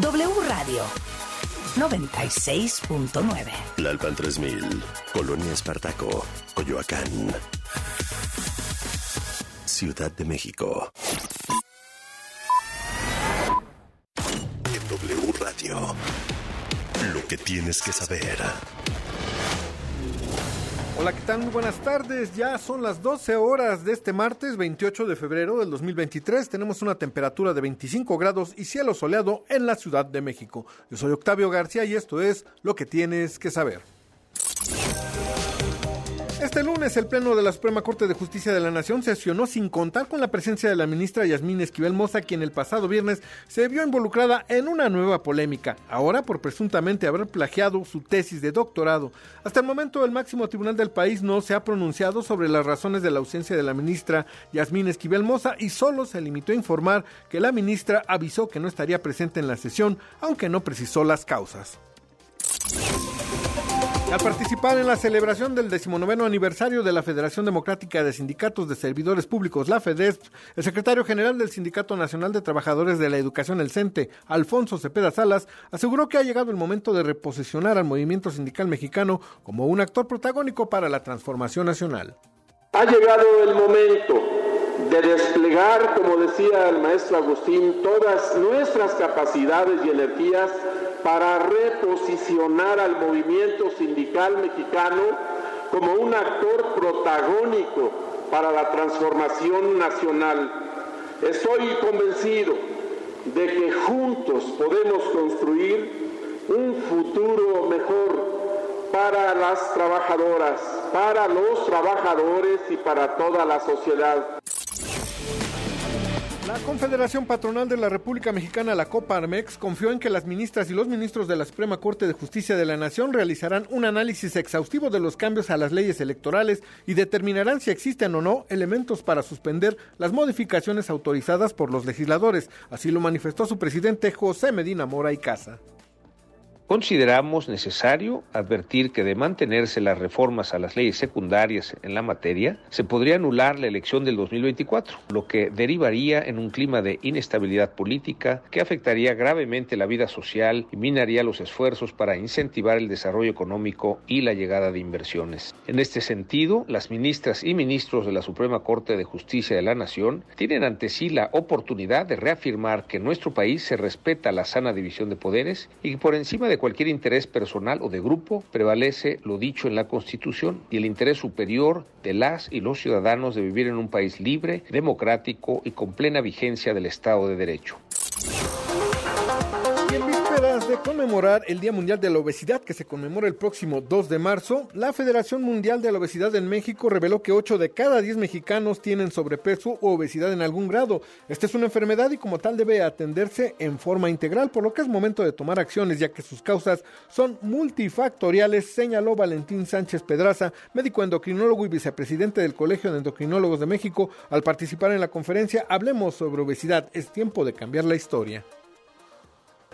W Radio 96.9. Lalpan 3000, Colonia Espartaco, Coyoacán. Ciudad de México. W Radio. Lo que tienes que saber. Hola, ¿qué tal? Muy buenas tardes. Ya son las 12 horas de este martes 28 de febrero del 2023. Tenemos una temperatura de 25 grados y cielo soleado en la Ciudad de México. Yo soy Octavio García y esto es lo que tienes que saber. Este lunes el Pleno de la Suprema Corte de Justicia de la Nación sesionó sin contar con la presencia de la ministra Yasmín Esquivel Moza, quien el pasado viernes se vio involucrada en una nueva polémica, ahora por presuntamente haber plagiado su tesis de doctorado. Hasta el momento el máximo tribunal del país no se ha pronunciado sobre las razones de la ausencia de la ministra Yasmín Esquivel Moza y solo se limitó a informar que la ministra avisó que no estaría presente en la sesión, aunque no precisó las causas. Al participar en la celebración del decimonoveno aniversario de la Federación Democrática de Sindicatos de Servidores Públicos, la FEDESP, el secretario general del Sindicato Nacional de Trabajadores de la Educación, el CENTE, Alfonso Cepeda Salas, aseguró que ha llegado el momento de reposicionar al movimiento sindical mexicano como un actor protagónico para la transformación nacional. Ha llegado el momento de desplegar, como decía el maestro Agustín, todas nuestras capacidades y energías para reposicionar al movimiento sindical mexicano como un actor protagónico para la transformación nacional. Estoy convencido de que juntos podemos construir un futuro mejor para las trabajadoras, para los trabajadores y para toda la sociedad. La Confederación Patronal de la República Mexicana, la Coparmex, confió en que las ministras y los ministros de la Suprema Corte de Justicia de la Nación realizarán un análisis exhaustivo de los cambios a las leyes electorales y determinarán si existen o no elementos para suspender las modificaciones autorizadas por los legisladores. Así lo manifestó su presidente José Medina Mora y Casa. Consideramos necesario advertir que de mantenerse las reformas a las leyes secundarias en la materia, se podría anular la elección del 2024, lo que derivaría en un clima de inestabilidad política que afectaría gravemente la vida social y minaría los esfuerzos para incentivar el desarrollo económico y la llegada de inversiones. En este sentido, las ministras y ministros de la Suprema Corte de Justicia de la Nación tienen ante sí la oportunidad de reafirmar que en nuestro país se respeta la sana división de poderes y que por encima de cualquier interés personal o de grupo, prevalece lo dicho en la Constitución y el interés superior de las y los ciudadanos de vivir en un país libre, democrático y con plena vigencia del Estado de Derecho. De conmemorar el Día Mundial de la Obesidad, que se conmemora el próximo 2 de marzo, la Federación Mundial de la Obesidad en México reveló que 8 de cada 10 mexicanos tienen sobrepeso o obesidad en algún grado. Esta es una enfermedad y como tal debe atenderse en forma integral, por lo que es momento de tomar acciones, ya que sus causas son multifactoriales, señaló Valentín Sánchez Pedraza, médico endocrinólogo y vicepresidente del Colegio de Endocrinólogos de México, al participar en la conferencia Hablemos sobre obesidad. Es tiempo de cambiar la historia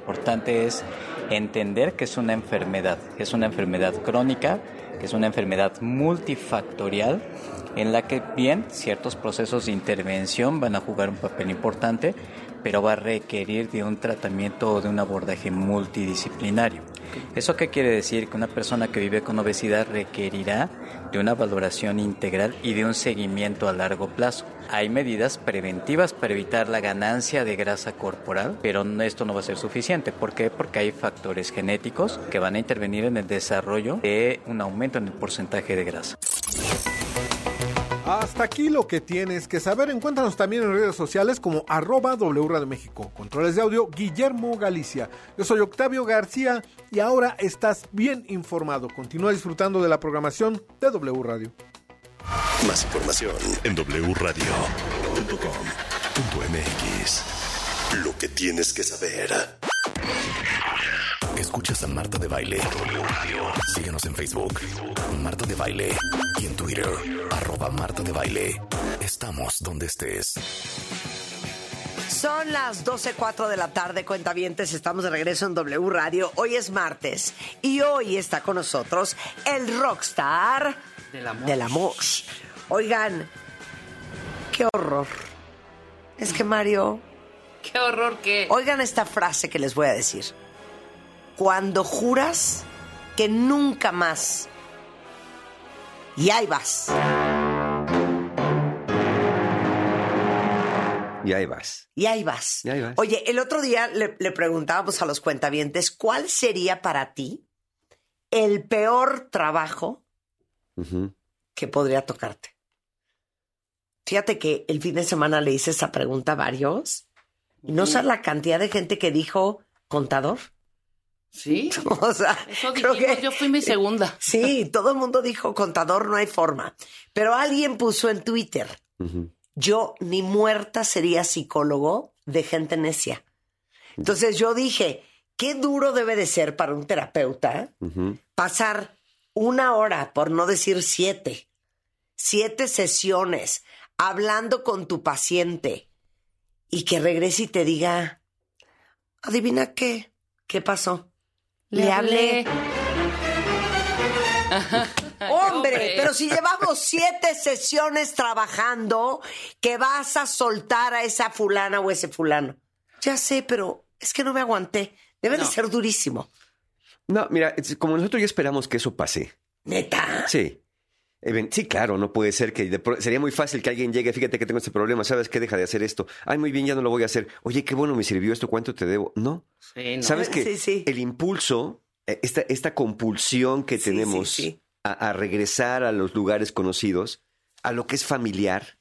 importante es entender que es una enfermedad, que es una enfermedad crónica, que es una enfermedad multifactorial en la que bien ciertos procesos de intervención van a jugar un papel importante, pero va a requerir de un tratamiento o de un abordaje multidisciplinario. ¿Eso qué quiere decir? Que una persona que vive con obesidad requerirá de una valoración integral y de un seguimiento a largo plazo. Hay medidas preventivas para evitar la ganancia de grasa corporal, pero esto no va a ser suficiente. ¿Por qué? Porque hay factores genéticos que van a intervenir en el desarrollo de un aumento en el porcentaje de grasa. Hasta aquí lo que tienes que saber. Encuéntranos también en redes sociales como arroba W Radio México. Controles de audio, Guillermo Galicia. Yo soy Octavio García y ahora estás bien informado. Continúa disfrutando de la programación de W Radio. Más información en wradio.com.mx. Lo que tienes que saber. Escuchas a Marta de Baile. Síguenos en Facebook, Marta de Baile. Y en Twitter, arroba Marta de Baile. Estamos donde estés. Son las 12.04 de la tarde, cuentavientes. Estamos de regreso en W Radio. Hoy es martes y hoy está con nosotros el rockstar Del amor. del amor. Oigan, qué horror. Es que Mario Qué horror que. Oigan esta frase que les voy a decir. Cuando juras que nunca más. Y ahí vas. Y ahí vas. Y ahí vas. Y ahí vas. Oye, el otro día le, le preguntábamos a los cuentavientes cuál sería para ti el peor trabajo que podría tocarte. Fíjate que el fin de semana le hice esa pregunta a varios y no sabes la cantidad de gente que dijo contador. Sí. O sea, Eso creo que yo fui mi segunda. sí, todo el mundo dijo contador, no hay forma. Pero alguien puso en Twitter, yo ni muerta sería psicólogo de gente necia. Entonces yo dije, qué duro debe de ser para un terapeuta pasar una hora, por no decir siete, siete sesiones hablando con tu paciente y que regrese y te diga, adivina qué, qué pasó. Le, hablé. Hombre, Hombre. pero si llevamos siete sesiones trabajando, que vas a soltar a esa fulana o ese fulano. Ya sé, pero es que no me aguanté. Debe de ser durísimo. No, mira, como nosotros ya esperamos que eso pase. Neta. Sí. Sí, claro, no puede ser que de pro- sería muy fácil que alguien llegue, fíjate que tengo este problema, ¿sabes qué? Deja de hacer esto. Ay, muy bien, ya no lo voy a hacer. Oye, qué bueno me sirvió esto, ¿cuánto te debo? No. Sí, no. ¿Sabes que Sí, sí. el impulso, eh, esta, esta compulsión que Sí, tenemos sí, sí. A, a regresar a los lugares conocidos, a lo que es familiar,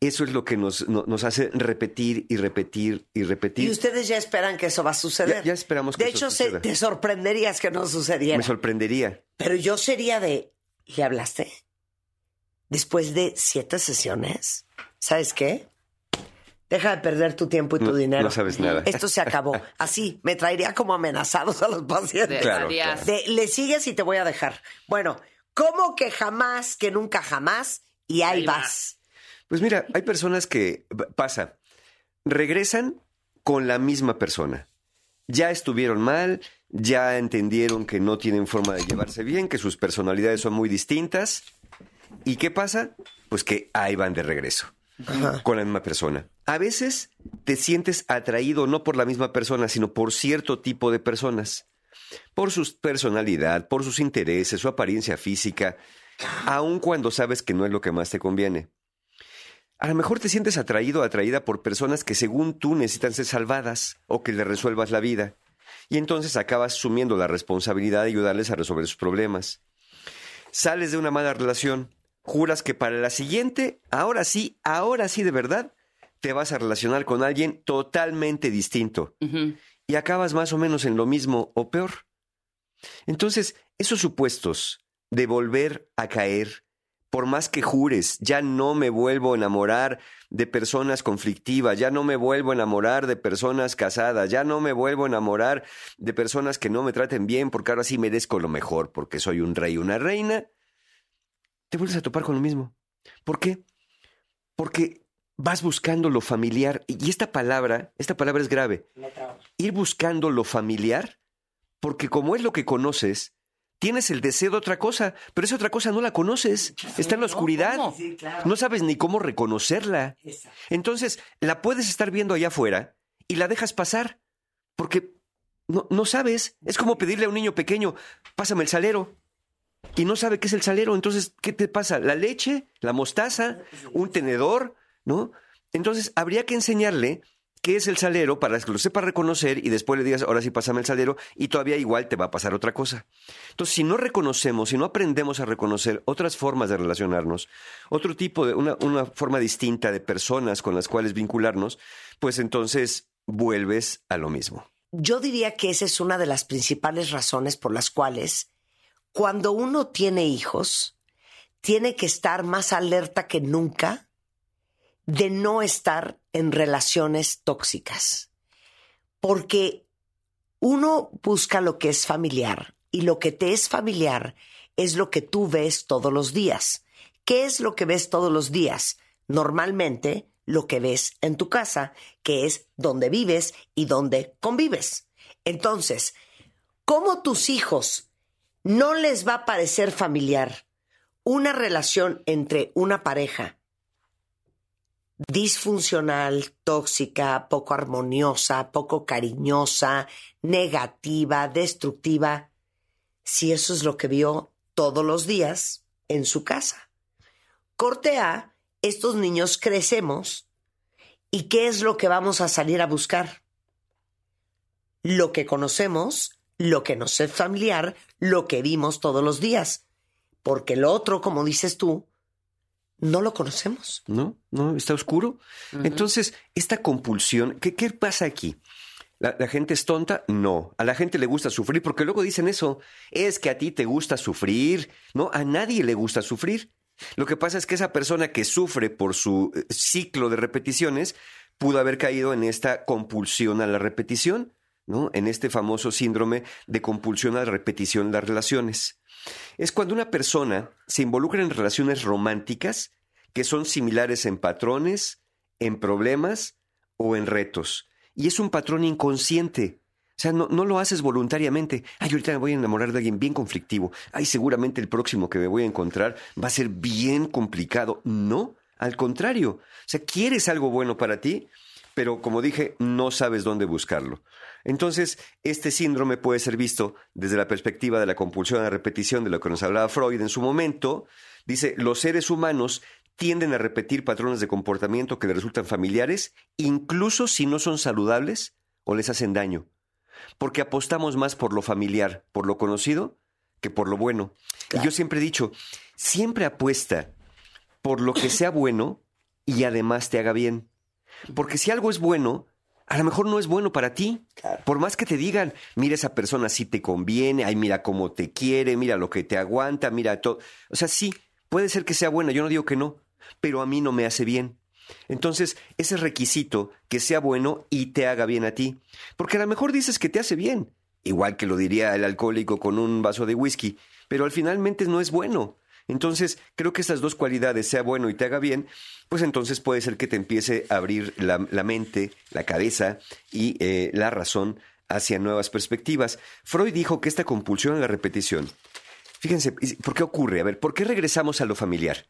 eso es lo que nos, no- nos hace repetir y repetir y repetir. Y ustedes ya esperan que eso va a suceder. Ya- ya esperamos que De eso hecho, se- suceda. te sorprenderías que no sucediera. Me sorprendería. Pero yo sería de, ¿le hablaste? Después de siete sesiones, ¿sabes qué? Deja de perder tu tiempo y tu No- dinero. no sabes nada. Esto se acabó. Así, me traería como amenazados a los pacientes. De- Claro. De, le sigues y te voy a dejar. Bueno, ¿cómo que jamás, que nunca jamás? Y ahí, Ahí vas. Pues mira, hay personas que pasa, regresan con la misma persona. Ya estuvieron mal, ya entendieron que no tienen forma de llevarse bien, que sus personalidades son muy distintas. ¿Y qué pasa? Pues que ahí van de regreso con la misma persona. A veces te sientes atraído no por la misma persona, sino por cierto tipo de personas. Por su personalidad, por sus intereses, su apariencia física, aun cuando sabes que no es lo que más te conviene. A lo mejor te sientes atraído o atraída por personas que según tú necesitan ser salvadas o que le resuelvas la vida. Y entonces acabas asumiendo la responsabilidad de ayudarles a resolver sus problemas. Sales de una mala relación, juras que para la siguiente, ahora sí, ahora sí de verdad, te vas a relacionar con alguien totalmente distinto. Y acabas más o menos en lo mismo o peor. Entonces, esos supuestos de volver a caer, por más que jures, ya no me vuelvo a enamorar de personas conflictivas, ya no me vuelvo a enamorar de personas casadas, ya no me vuelvo a enamorar de personas que no me traten bien porque ahora sí merezco lo mejor, porque soy un rey, una reina, te vuelves a topar con lo mismo. ¿Por qué? Porque vas buscando lo familiar y esta palabra, esta palabra es grave. Ir buscando lo familiar, porque como es lo que conoces, tienes el deseo de otra cosa, pero esa otra cosa no la conoces, está en la oscuridad. ¿cómo? Sí, claro. No sabes ni cómo reconocerla. Entonces, la puedes estar viendo allá afuera y la dejas pasar, porque no, no sabes. Es como pedirle a un niño pequeño, pásame el salero. Y no sabe qué es el salero. Entonces, ¿qué te pasa? ¿La leche? ¿La mostaza? ¿Un tenedor? ¿No? Entonces, habría que enseñarle qué es el salero para que lo sepa reconocer y después le digas, ahora sí pásame el salero y todavía igual te va a pasar otra cosa. Entonces, si no reconocemos, si no aprendemos a reconocer otras formas de relacionarnos, otro tipo de, una, una forma distinta de personas con las cuales vincularnos, pues entonces vuelves a lo mismo. Yo diría que esa es una de las principales razones por las cuales cuando uno tiene hijos, tiene que estar más alerta que nunca de no estar en relaciones tóxicas. Porque uno busca lo que es familiar y lo que te es familiar es lo que tú ves todos los días. ¿Qué es lo que ves todos los días? Normalmente lo que ves en tu casa, que es donde vives y donde convives. Entonces, ¿cómo tus hijos no les va a parecer familiar una relación entre una pareja disfuncional, tóxica, poco armoniosa, poco cariñosa, negativa, destructiva, si eso es lo que vio todos los días en su casa. Corte A, estos niños crecemos y ¿qué es lo que vamos a salir a buscar? Lo que conocemos, lo que nos es familiar, lo que vimos todos los días. Porque lo otro, como dices tú, no lo conocemos. ¿No? ¿No? ¿Está oscuro? Entonces, esta compulsión, ¿qué, qué pasa aquí? ¿La, la gente es tonta? No. A la gente le gusta sufrir porque luego dicen eso. Es que a ti te gusta sufrir. No, a nadie le gusta sufrir. Lo que pasa es que esa persona que sufre por su eh, ciclo de repeticiones pudo haber caído en esta compulsión a la repetición, En este famoso síndrome de compulsión a repetición de las relaciones. Es cuando una persona se involucra en relaciones románticas que son similares en patrones, en problemas o en retos. Y es un patrón inconsciente. O sea, no, no lo haces voluntariamente. Ay, ahorita me voy a enamorar de alguien bien conflictivo. Ay, seguramente el próximo que me voy a encontrar va a ser bien complicado. No, al contrario. O sea, quieres algo bueno para ti, pero como dije, no sabes dónde buscarlo. Entonces, este síndrome puede ser visto desde la perspectiva de la compulsión a la repetición, de lo que nos hablaba Freud en su momento. Dice, los seres humanos tienden a repetir patrones de comportamiento que les resultan familiares, incluso si no son saludables o les hacen daño. Porque apostamos más por lo familiar, por lo conocido, que por lo bueno. Y yo siempre he dicho, siempre apuesta por lo que sea bueno y además te haga bien. Porque si algo es bueno, a lo mejor no es bueno para ti. Por más que te digan, mira esa persona sí te conviene, ay, mira cómo te quiere, mira lo que te aguanta, mira todo. O sea, sí, puede ser que sea buena, yo no digo que no, pero a mí no me hace bien. Entonces, ese requisito que sea bueno y te haga bien a ti. Porque a lo mejor dices que te hace bien, igual que lo diría el alcohólico con un vaso de whisky, pero al finalmente no es bueno. Entonces, creo que estas dos cualidades, sea bueno y te haga bien, pues entonces puede ser que te empiece a abrir la, la mente, la cabeza y eh, la razón hacia nuevas perspectivas. Freud dijo que esta compulsión a la repetición, fíjense, ¿por qué ocurre? A ver, ¿por qué regresamos a lo familiar?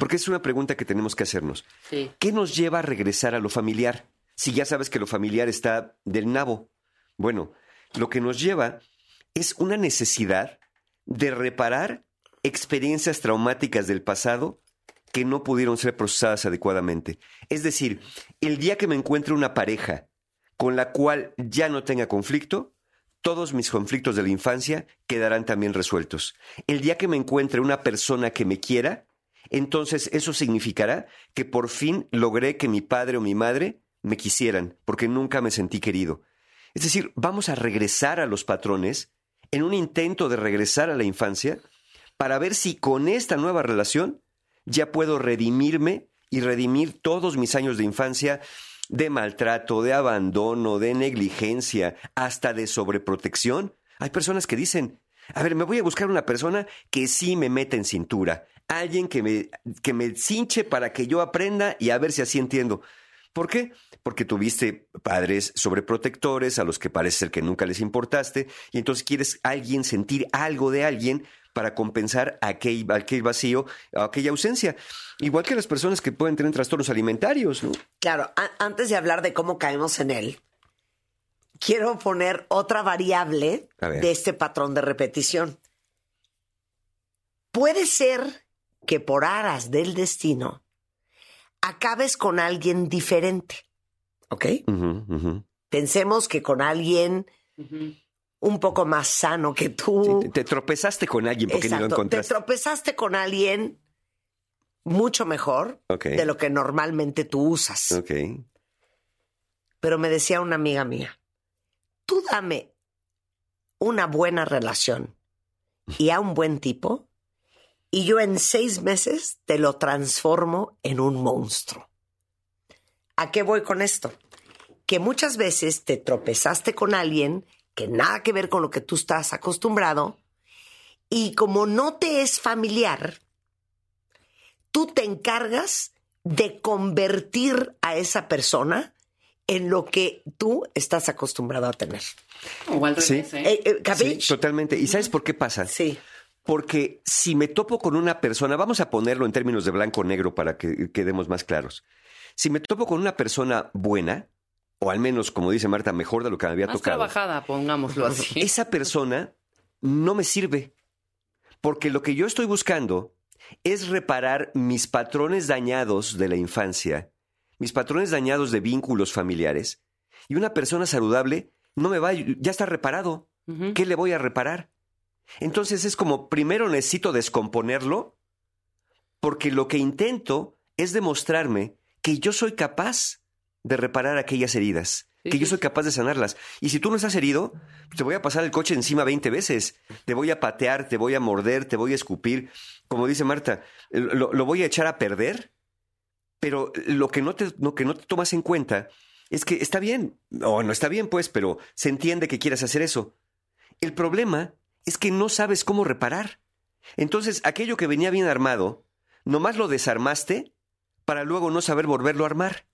Porque es una pregunta que tenemos que hacernos. Sí. ¿Qué nos lleva a regresar a lo familiar? Si ya sabes que lo familiar está del nabo. Bueno, lo que nos lleva es una necesidad de reparar experiencias traumáticas del pasado que no pudieron ser procesadas adecuadamente. Es decir, el día que me encuentre una pareja con la cual ya no tenga conflicto, todos mis conflictos de la infancia quedarán también resueltos. El día que me encuentre una persona que me quiera, entonces eso significará que por fin logré que mi padre o mi madre me quisieran, porque nunca me sentí querido. Es decir, vamos a regresar a los patrones en un intento de regresar a la infancia para ver si con esta nueva relación ya puedo redimirme y redimir todos mis años de infancia de maltrato, de abandono, de negligencia, hasta de sobreprotección. Hay personas que dicen, a ver, me voy a buscar una persona que sí me meta en cintura, alguien que me, que me cinche para que yo aprenda y a ver si así entiendo. ¿Por qué? Porque tuviste padres sobreprotectores a los que parece ser que nunca les importaste y entonces quieres alguien sentir algo de alguien para compensar aquel, aquel vacío, aquella ausencia. Igual que las personas que pueden tener trastornos alimentarios, ¿no? Claro, a- antes de hablar de cómo caemos en él, quiero poner otra variable de este patrón de repetición. Puede ser que por aras del destino acabes con alguien diferente, ¿ok? Pensemos que con alguien un poco más sano que tú. Sí, te, te tropezaste con alguien porque ni lo Exacto. Te encontraste. tropezaste con alguien mucho mejor de lo que normalmente tú usas. Ok. Pero me decía una amiga mía, tú dame una buena relación y a un buen tipo y yo en seis meses te lo transformo en un monstruo. ¿A qué voy con esto? Que muchas veces te tropezaste con alguien que nada que ver con lo que tú estás acostumbrado y como no te es familiar, tú te encargas de convertir a esa persona en lo que tú estás acostumbrado a tener. O al Sí. ¿eh? Eh, eh, Sí, totalmente. ¿Y sabes por qué pasa? Sí. Porque si me topo con una persona, vamos a ponerlo en términos de blanco o negro para que quedemos más claros. Si me topo con una persona buena, o al menos, como dice Marta, mejor de lo que me había Más tocado, trabajada, pongámoslo así. esa persona no me sirve. Porque lo que yo estoy buscando es reparar mis patrones dañados de la infancia, mis patrones dañados de vínculos familiares. Y una persona saludable no me va, ya está reparado. ¿Qué le voy a reparar? Entonces es como, primero necesito descomponerlo, porque lo que intento es demostrarme que yo soy capaz de reparar aquellas heridas, Sí, que yo soy capaz de sanarlas. Y si tú no estás herido, te voy a pasar el coche encima 20 veces, te voy a patear, te voy a morder, te voy a escupir. Como dice Marta, lo, lo voy a echar a perder, pero lo que, no te, lo que no te tomas en cuenta es que está bien, o no está bien, pues, pero se entiende que quieras hacer eso. El problema es que no sabes cómo reparar. Entonces, aquello que venía bien armado, nomás lo desarmaste para luego no saber volverlo a armar.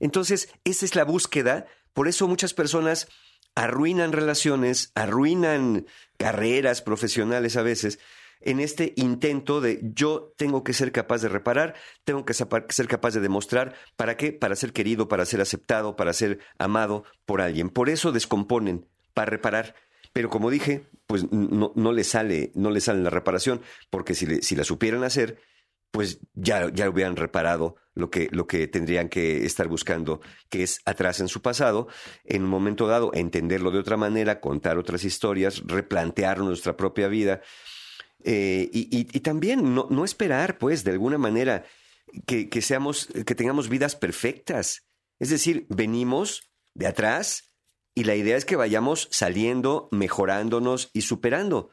Entonces, esa es la búsqueda. Por eso muchas personas arruinan relaciones, arruinan carreras profesionales a veces, en este intento de yo tengo que ser capaz de reparar, tengo que ser capaz de demostrar, ¿para qué? Para ser querido, para ser aceptado, para ser amado por alguien. Por eso descomponen, para reparar. Pero como dije, pues no, no le sale, no le sale la reparación, porque si, si la supieran hacer, pues ya, ya hubieran reparado lo que, lo que tendrían que estar buscando, que es atrás en su pasado, en un momento dado, entenderlo de otra manera, contar otras historias, replantear nuestra propia vida. Eh, y, también no, no esperar, pues, de alguna manera, que, que seamos, que tengamos vidas perfectas. Es decir, venimos de atrás y la idea es que vayamos saliendo, mejorándonos y superando.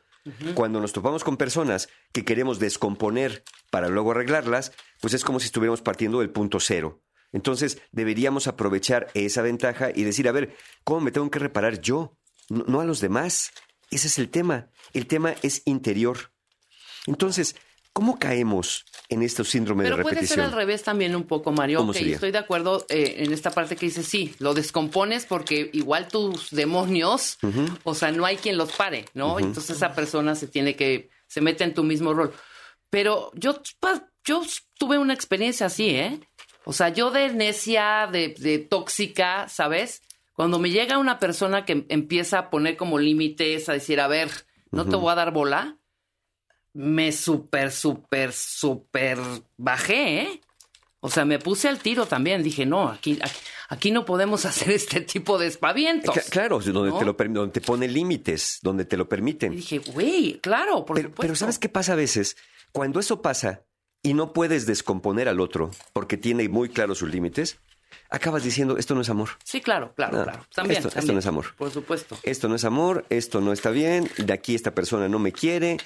Cuando nos topamos con personas que queremos descomponer para luego arreglarlas, pues es como si estuviéramos partiendo del punto cero. Entonces deberíamos aprovechar esa ventaja y decir, a ver, ¿cómo me tengo que reparar yo? No, a los demás. Ese es el tema. El tema es interior. Entonces, ¿cómo caemos en estos síndromes Pero de puede repetición? ser al revés también un poco, Mario. ¿Cómo sería? estoy de acuerdo eh, en esta parte que dices, sí, lo descompones porque igual tus demonios, o sea, no hay quien los pare, ¿no? Entonces esa persona se tiene que, se mete en tu mismo rol. Pero yo, yo tuve una experiencia así, ¿eh? O sea, yo de necia, de, de tóxica, ¿sabes? Cuando me llega una persona que empieza a poner como límites, a decir, a ver, no te voy a dar bola, me súper, súper, súper bajé, ¿eh? O sea, me puse al tiro también. Dije, no, aquí, aquí, aquí no podemos hacer este tipo de espavientos. Cla- Claro, donde, ¿no? te lo, donde te pone límites, donde te lo Y permiten. dije, güey, claro, por Pero, supuesto. pero ¿sabes qué pasa a veces? Cuando eso pasa y no puedes descomponer al otro porque tiene muy claros sus límites, acabas diciendo, esto no es amor. Sí, claro, claro, No, claro. También, esto- esto también. no es amor. Por supuesto. Esto no es amor, esto no está bien, de aquí esta persona no me quiere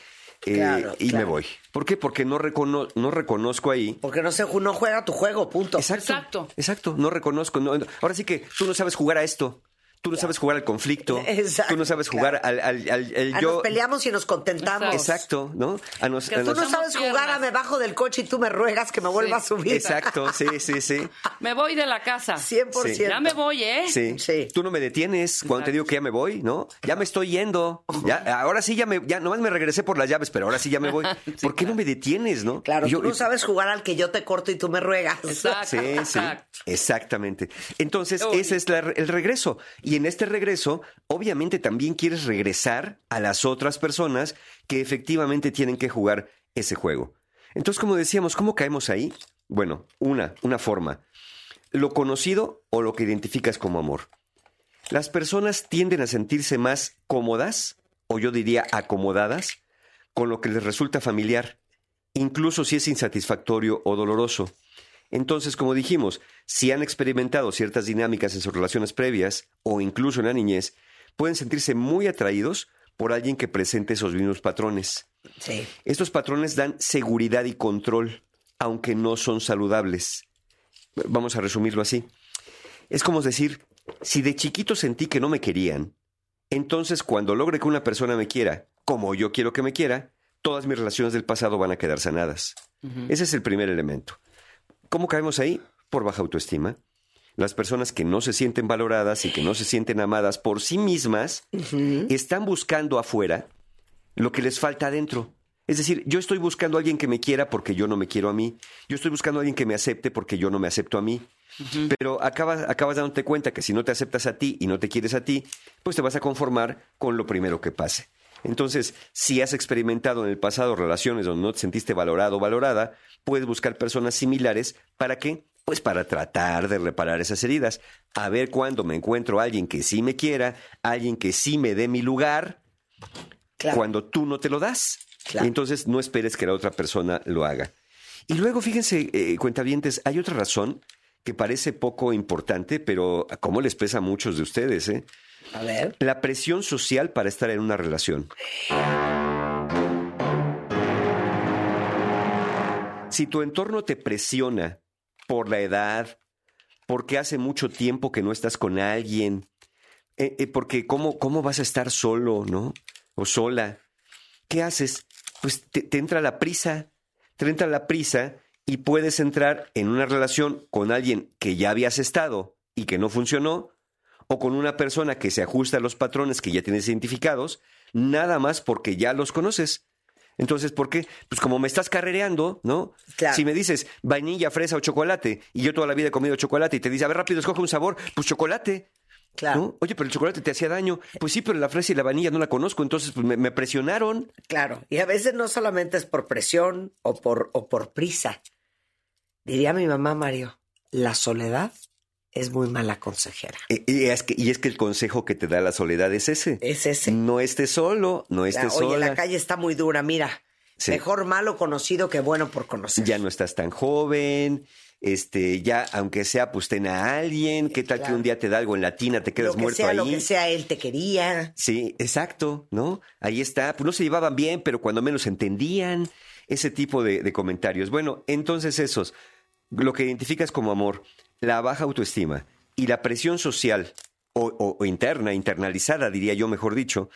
eh, Claro, y claro. me voy. ¿Por qué? Porque no, recono- no reconozco ahí. Porque no, se, no juega tu juego, punto. Exacto, Exacto. exacto, no reconozco. no- ahora sí que tú no sabes jugar a esto. Tú no sabes jugar al conflicto. Exacto, tú no sabes jugar claro. al, al- al- al Ah, yo. nos peleamos y nos contentamos. Exacto, ¿no? A nos- Que a tú nos- no sabes jugar a me bajo del coche y tú me ruegas que me vuelva a subir. Exacto, sí, sí, sí. Me voy de la casa. 100%. Sí. Ya me voy, ¿eh? Sí. Sí. Tú no me detienes cuando te digo que ya me voy, ¿no? Ya me estoy yendo. Ya, ahora sí ya me, ya nomás me regresé por las llaves, pero ahora sí ya me voy. ¿Por qué no me detienes, no? Claro, yo- tú no sabes jugar al que yo te corto y tú me ruegas. Exacto. Sí, sí, exactamente. Entonces, Uy. ese es la- el regreso. Y en este regreso, obviamente también quieres regresar a las otras personas que efectivamente tienen que jugar ese juego. Entonces, como decíamos, ¿cómo caemos ahí? Bueno, una, una forma. Lo conocido o lo que identificas como amor. Las personas tienden a sentirse más cómodas, o yo diría acomodadas, con lo que les resulta familiar, incluso si es insatisfactorio o doloroso. Entonces, como dijimos, si han experimentado ciertas dinámicas en sus relaciones previas o incluso en la niñez, pueden sentirse muy atraídos por alguien que presente esos mismos patrones. Sí. Estos patrones dan seguridad y control, aunque no son saludables. Vamos a resumirlo así. Es como decir, si de chiquito sentí que no me querían, entonces cuando logre que una persona me quiera como yo quiero que me quiera, todas mis relaciones del pasado van a quedar sanadas. Ese es el primer elemento. ¿Cómo caemos ahí? Por baja autoestima. Las personas que no se sienten valoradas y que no se sienten amadas por sí mismas están buscando afuera lo que les falta adentro. Es decir, yo estoy buscando a alguien que me quiera porque yo no me quiero a mí. Yo estoy buscando a alguien que me acepte porque yo no me acepto a mí. Pero acabas, acabas dándote cuenta que si no te aceptas a ti y no te quieres a ti, pues te vas a conformar con lo primero que pase. Entonces, si has experimentado en el pasado relaciones donde no te sentiste valorado o valorada, puedes buscar personas similares para qué? Pues para tratar de reparar esas heridas. A ver cuándo me encuentro a alguien que sí me quiera, alguien que sí me dé mi lugar, Claro. cuando tú no te lo das. Claro. Entonces no esperes que la otra persona lo haga. Y luego, fíjense, eh, cuentavientes, hay otra razón que parece poco importante, pero a cómo les pesa a muchos de ustedes, ¿eh? A ver. La presión social para estar en una relación. Si tu entorno te presiona por la edad, porque hace mucho tiempo que no estás con alguien, eh, eh, porque cómo, cómo vas a estar solo, ¿no? O sola. ¿Qué haces? Pues te, te entra la prisa, te entra la prisa y puedes entrar en una relación con alguien que ya habías estado y que no funcionó, o con una persona que se ajusta a los patrones que ya tienes identificados, nada más porque ya los conoces. Entonces, ¿por qué? Pues como me estás carrereando, ¿no? Claro. Si me dices vainilla, fresa o chocolate, y yo toda la vida he comido chocolate, y te dice, a ver, rápido, escoge un sabor, pues chocolate. Claro. ¿no? Oye, pero el chocolate te hacía daño. Pues sí, pero la fresa y la vainilla no la conozco, entonces pues, me, me presionaron. Claro, y a veces no solamente es por presión o por, o por prisa. Diría mi mamá Mario, la soledad es muy mala consejera. Y, es que, y es que el consejo que te da la soledad es ese. Es ese. No estés solo, no La- estés Oye, sola. la calle está muy dura, mira. Sí. Mejor malo conocido que bueno por conocer. ya no estás tan joven, este, ya, aunque sea, pues ten a alguien, qué tal que un día te da algo en la tina, te quedas lo que muerto sea, ahí. lo que sea, él te quería. Sí, exacto, ¿no? Ahí está, pues no se llevaban bien, pero cuando menos entendían, ese tipo de, de comentarios. Bueno, entonces esos, lo que identificas como amor, la baja autoestima y la presión social o, o- o interna, internalizada, diría yo, mejor dicho,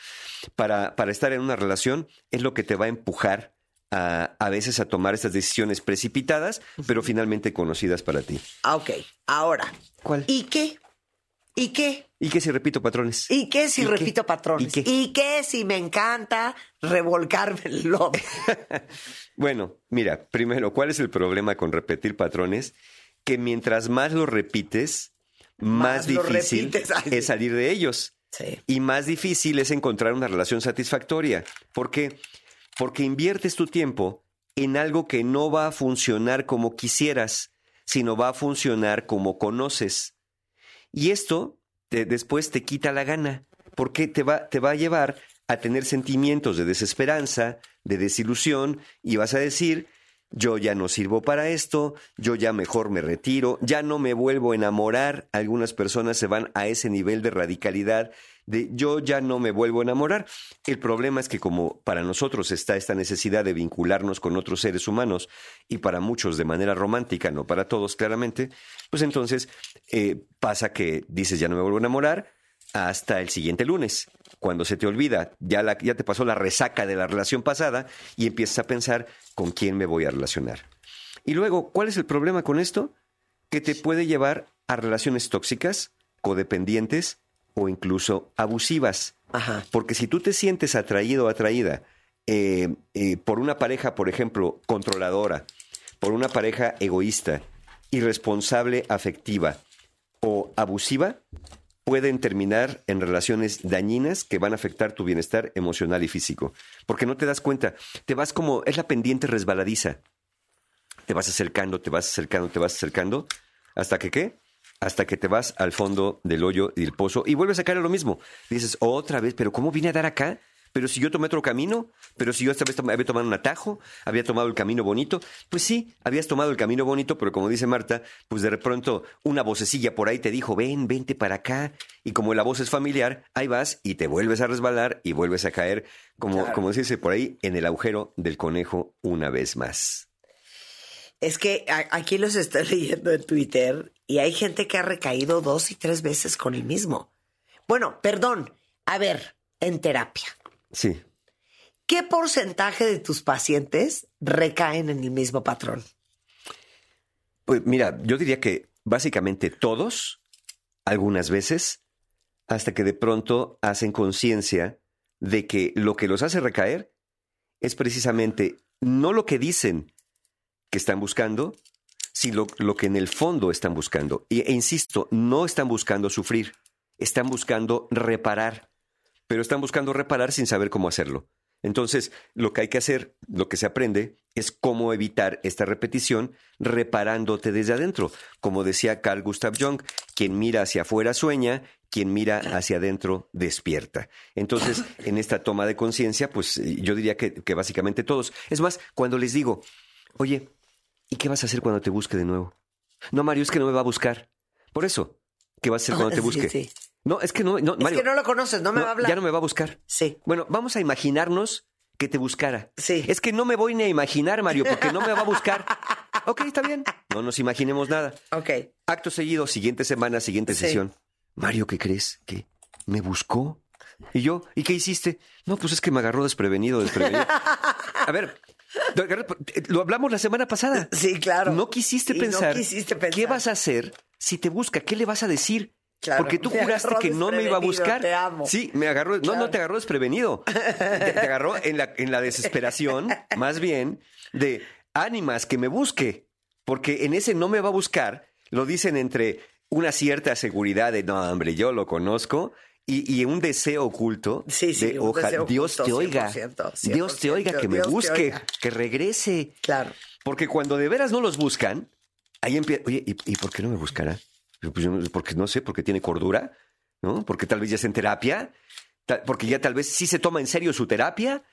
para, para estar en una relación, es lo que te va a empujar a, a veces a tomar estas decisiones precipitadas, pero finalmente conocidas para ti. Ah, ok, ahora. ¿Cuál? ¿Y qué? ¿Y qué? ¿Y qué si repito patrones? ¿Y qué si ¿Y qué? repito patrones? ¿Y qué? si me encanta revolcarme el lodo? Bueno, mira, primero, ¿cuál es el problema con repetir patrones? Que mientras más lo repites, más, difícil es salir de ellos. Sí. Y más difícil es encontrar una relación satisfactoria. ¿Por qué? Porque inviertes tu tiempo en algo que no va a funcionar como quisieras, sino va a funcionar como conoces. Y esto te- después te quita la gana, porque te va, te va a llevar a tener sentimientos de desesperanza, de desilusión, y vas a decir, yo ya no sirvo para esto, yo ya mejor me retiro, ya no me vuelvo a enamorar. Algunas personas se van a ese nivel de radicalidad de yo ya no me vuelvo a enamorar. El problema es que como para nosotros está esta necesidad de vincularnos con otros seres humanos y para muchos de manera romántica, no para todos claramente, pues entonces eh, pasa que dices ya no me vuelvo a enamorar hasta el siguiente lunes. Cuando se te olvida, ya, la, ya te pasó la resaca de la relación pasada y empiezas a pensar con quién me voy a relacionar. Y luego, ¿cuál es el problema con esto? Que te puede llevar a relaciones tóxicas, codependientes o incluso abusivas. Ajá. Porque si tú te sientes atraído o atraída eh, eh, por una pareja, por ejemplo, controladora, por una pareja egoísta, irresponsable afectiva o abusiva, pueden terminar en relaciones dañinas que van a afectar tu bienestar emocional y físico. Porque no te das cuenta, te vas como, es la pendiente resbaladiza. Te vas acercando, te vas acercando, te vas acercando, hasta que qué? Hasta que te vas al fondo del hoyo y del pozo y vuelves a caer a lo mismo. Dices, otra vez, pero ¿cómo vine a dar acá? Pero si yo tomé otro camino, pero si yo esta vez tom- había tomado un atajo, había tomado el camino bonito, pues sí, habías tomado el camino bonito, pero como dice Marta, pues de pronto una vocecilla por ahí te dijo, ven, vente para acá, y como la voz es familiar, ahí vas y te vuelves a resbalar y vuelves a caer, como, como se dice por ahí, en el agujero del conejo una vez más. Es que aquí los estoy leyendo en Twitter y hay gente que ha recaído dos y tres veces con el mismo. Bueno, perdón. A ver, en terapia, Sí. ¿qué porcentaje de tus pacientes recaen en el mismo patrón? Pues mira, yo diría que básicamente todos, algunas veces, hasta que de pronto hacen conciencia de que lo que los hace recaer es precisamente no lo que dicen que están buscando, si lo, que en el fondo están buscando. Y, e insisto, no están buscando sufrir, están buscando reparar, pero están buscando reparar sin saber cómo hacerlo. Entonces, lo que hay que hacer, lo que se aprende, es cómo evitar esta repetición reparándote desde adentro. Como decía Carl Gustav Jung, quien mira hacia afuera sueña, quien mira hacia adentro despierta. Entonces, en esta toma de conciencia, pues yo diría que, que básicamente todos. Es más, cuando les digo, oye, ¿y qué vas a hacer cuando te busque de nuevo? No, Mario, es que no me va a buscar. Por eso, ¿qué vas a hacer cuando te Sí, busque? sí. No, es que no, no, Es Mario, que no lo conoces, no me no, va a hablar. Ya no me va a buscar. Sí. Bueno, vamos a imaginarnos que te buscara. Sí. Es que no me voy ni a imaginar, Mario, porque no me va a buscar. ok, está bien. No nos imaginemos nada. Ok. Acto seguido, siguiente semana, siguiente Sí. sesión. Mario, ¿qué crees? ¿Qué? ¿Me buscó? ¿Y yo? ¿Y qué hiciste? No, pues es que me agarró desprevenido, desprevenido. A ver, lo hablamos la semana pasada. Sí, claro. No quisiste Y no pensar, quisiste pensar. qué vas a hacer si te busca, qué le vas a decir. Claro, Porque tú juraste que no me iba a buscar. te amo. Sí, me agarró. No, Claro. no te agarró desprevenido. Te, te agarró en la, en la desesperación, más bien, de ánimas que me busque. Porque en ese no me va a buscar, lo dicen entre una cierta seguridad de no, hombre, yo lo conozco. Y, y un deseo oculto Sí, sí, de un oja- deseo Dios oculto, te oiga, 100%, Dios te oiga, que me Dios busque, que regrese. Claro. Porque cuando de veras no los buscan, ahí empieza, oye, ¿y, y por qué no me buscará? Pues porque no sé, porque tiene cordura, ¿no? Porque tal vez ya está en terapia, porque ya tal vez sí se toma en serio su terapia.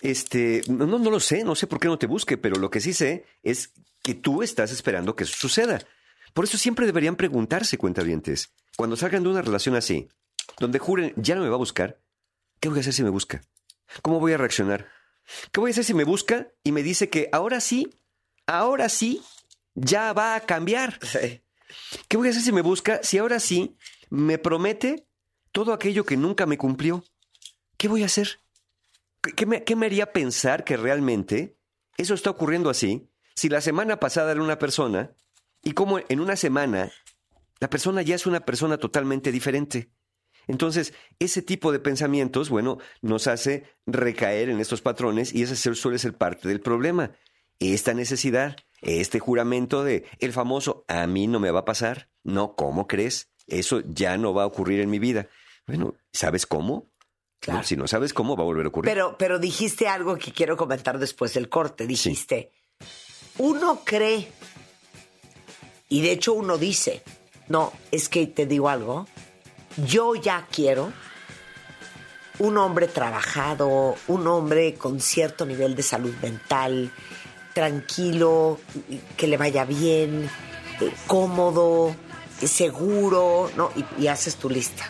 Este, no, no, no lo sé, no sé por qué no te busque, pero lo que sí sé es que tú estás esperando que eso suceda. Por eso siempre deberían preguntarse, cuentavientes, cuando salgan de una relación así, donde juren, ya no me va a buscar, ¿qué voy a hacer si me busca? ¿Cómo voy a reaccionar? ¿Qué voy a hacer si me busca y me dice que ahora sí, ahora sí, ya va a cambiar? Sí. ¿Qué voy a hacer si me busca si ahora sí me promete todo aquello que nunca me cumplió? ¿Qué voy a hacer? ¿Qué- ¿Qué me, qué me haría pensar que realmente eso está ocurriendo así si la semana pasada era una persona y como en una semana la persona ya es una persona totalmente diferente? Entonces, ese tipo de pensamientos, bueno, nos hace recaer en estos patrones y ese suele ser parte del problema. Esta necesidad, este juramento de el famoso a mí no me va a pasar, no, ¿cómo crees? Eso ya no va a ocurrir en mi vida. Bueno, ¿sabes cómo? Claro. No, si no sabes cómo, va a volver a ocurrir. Pero, pero dijiste algo que quiero comentar después del corte. Dijiste, uno cree, y de hecho uno dice, no, es que te digo algo, yo ya quiero un hombre trabajado, un hombre con cierto nivel de salud mental, tranquilo, que le vaya bien, eh, cómodo, seguro, ¿no? Y, y haces tu lista.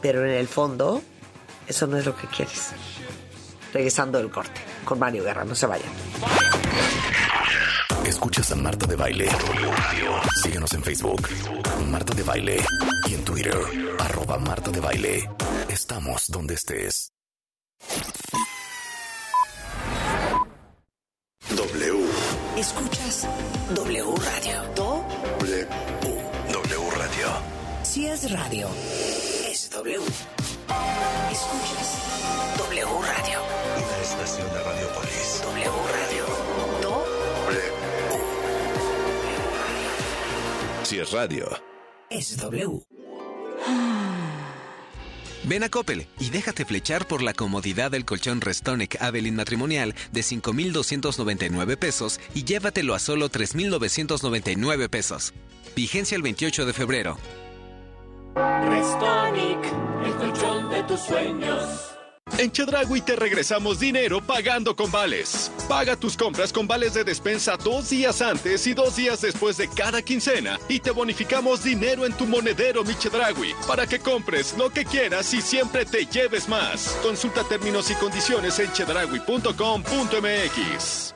Pero en el fondo, eso no es lo que quieres. Regresando del corte con Mario Guerra, no se vayan. Escuchas a Marta de Baile. Síguenos en Facebook, Marta de Baile. Y en Twitter, arroba Marta de Baile. Estamos donde estés. Es radio, es W. Escuchas W Radio. Una estación de Radiopolis. W Radio. Do, Si es radio. es W. Ven a Coppel y déjate flechar por la comodidad del colchón Restonic Avelin matrimonial de 5,299 pesos y llévatelo a solo 3,999 pesos. Vigencia el 28 de febrero. Restonic, el colchón de tus sueños. En Chedragui te regresamos dinero pagando con vales. Paga tus compras con vales de despensa dos días antes y dos días después de cada quincena y te bonificamos dinero en tu monedero Mi Chedragui para que compres lo que quieras y siempre te lleves más. Consulta términos y condiciones en chedragui.com.mx.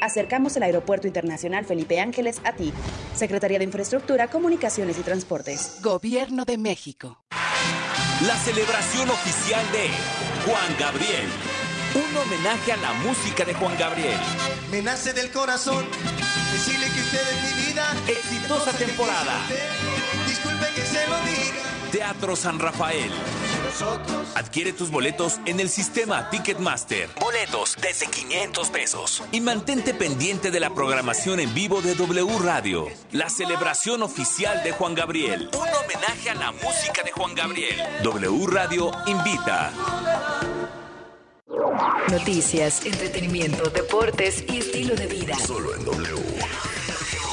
Acercamos el Aeropuerto Internacional Felipe Ángeles a ti. Secretaría de Infraestructura, Comunicaciones y Transportes. Gobierno de México. La celebración oficial de Juan Gabriel. Un homenaje a la música de Juan Gabriel. Me nace del corazón decirle que usted es mi vida. Exitosa temporada. Disculpe que se lo diga. Teatro San Rafael. Adquiere tus boletos en el sistema Ticketmaster. Boletos desde 500 pesos. Y mantente pendiente de la programación en vivo de W Radio. La celebración oficial de Juan Gabriel. Un homenaje a la música de Juan Gabriel. W Radio invita. Noticias, entretenimiento, deportes y estilo de vida. Solo en W.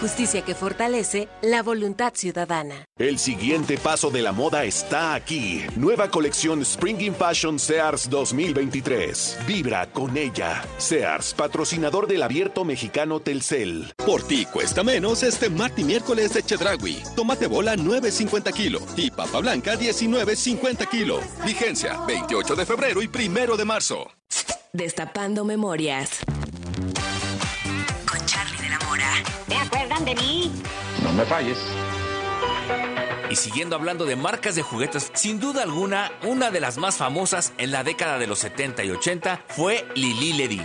Justicia que fortalece la voluntad ciudadana. El siguiente paso de la moda está aquí. Nueva colección Spring in Fashion Sears 2023. Vibra con ella. Sears, patrocinador del abierto mexicano Telcel. Por ti cuesta menos este martes y miércoles de Chedragui. Tomate bola 9.50 kilo y papa blanca 19.50 kilo. Vigencia 28 de febrero y primero de marzo. Destapando memorias. De mí? No me falles. Y siguiendo hablando de marcas de juguetes, sin duda alguna, una de las más famosas en la década de los 70 y 80 fue Lili Ledy.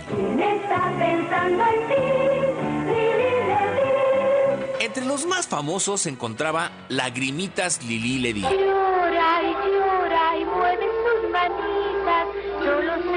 Entre los más famosos se encontraba Lagrimitas Lili Ledy. Llora y llora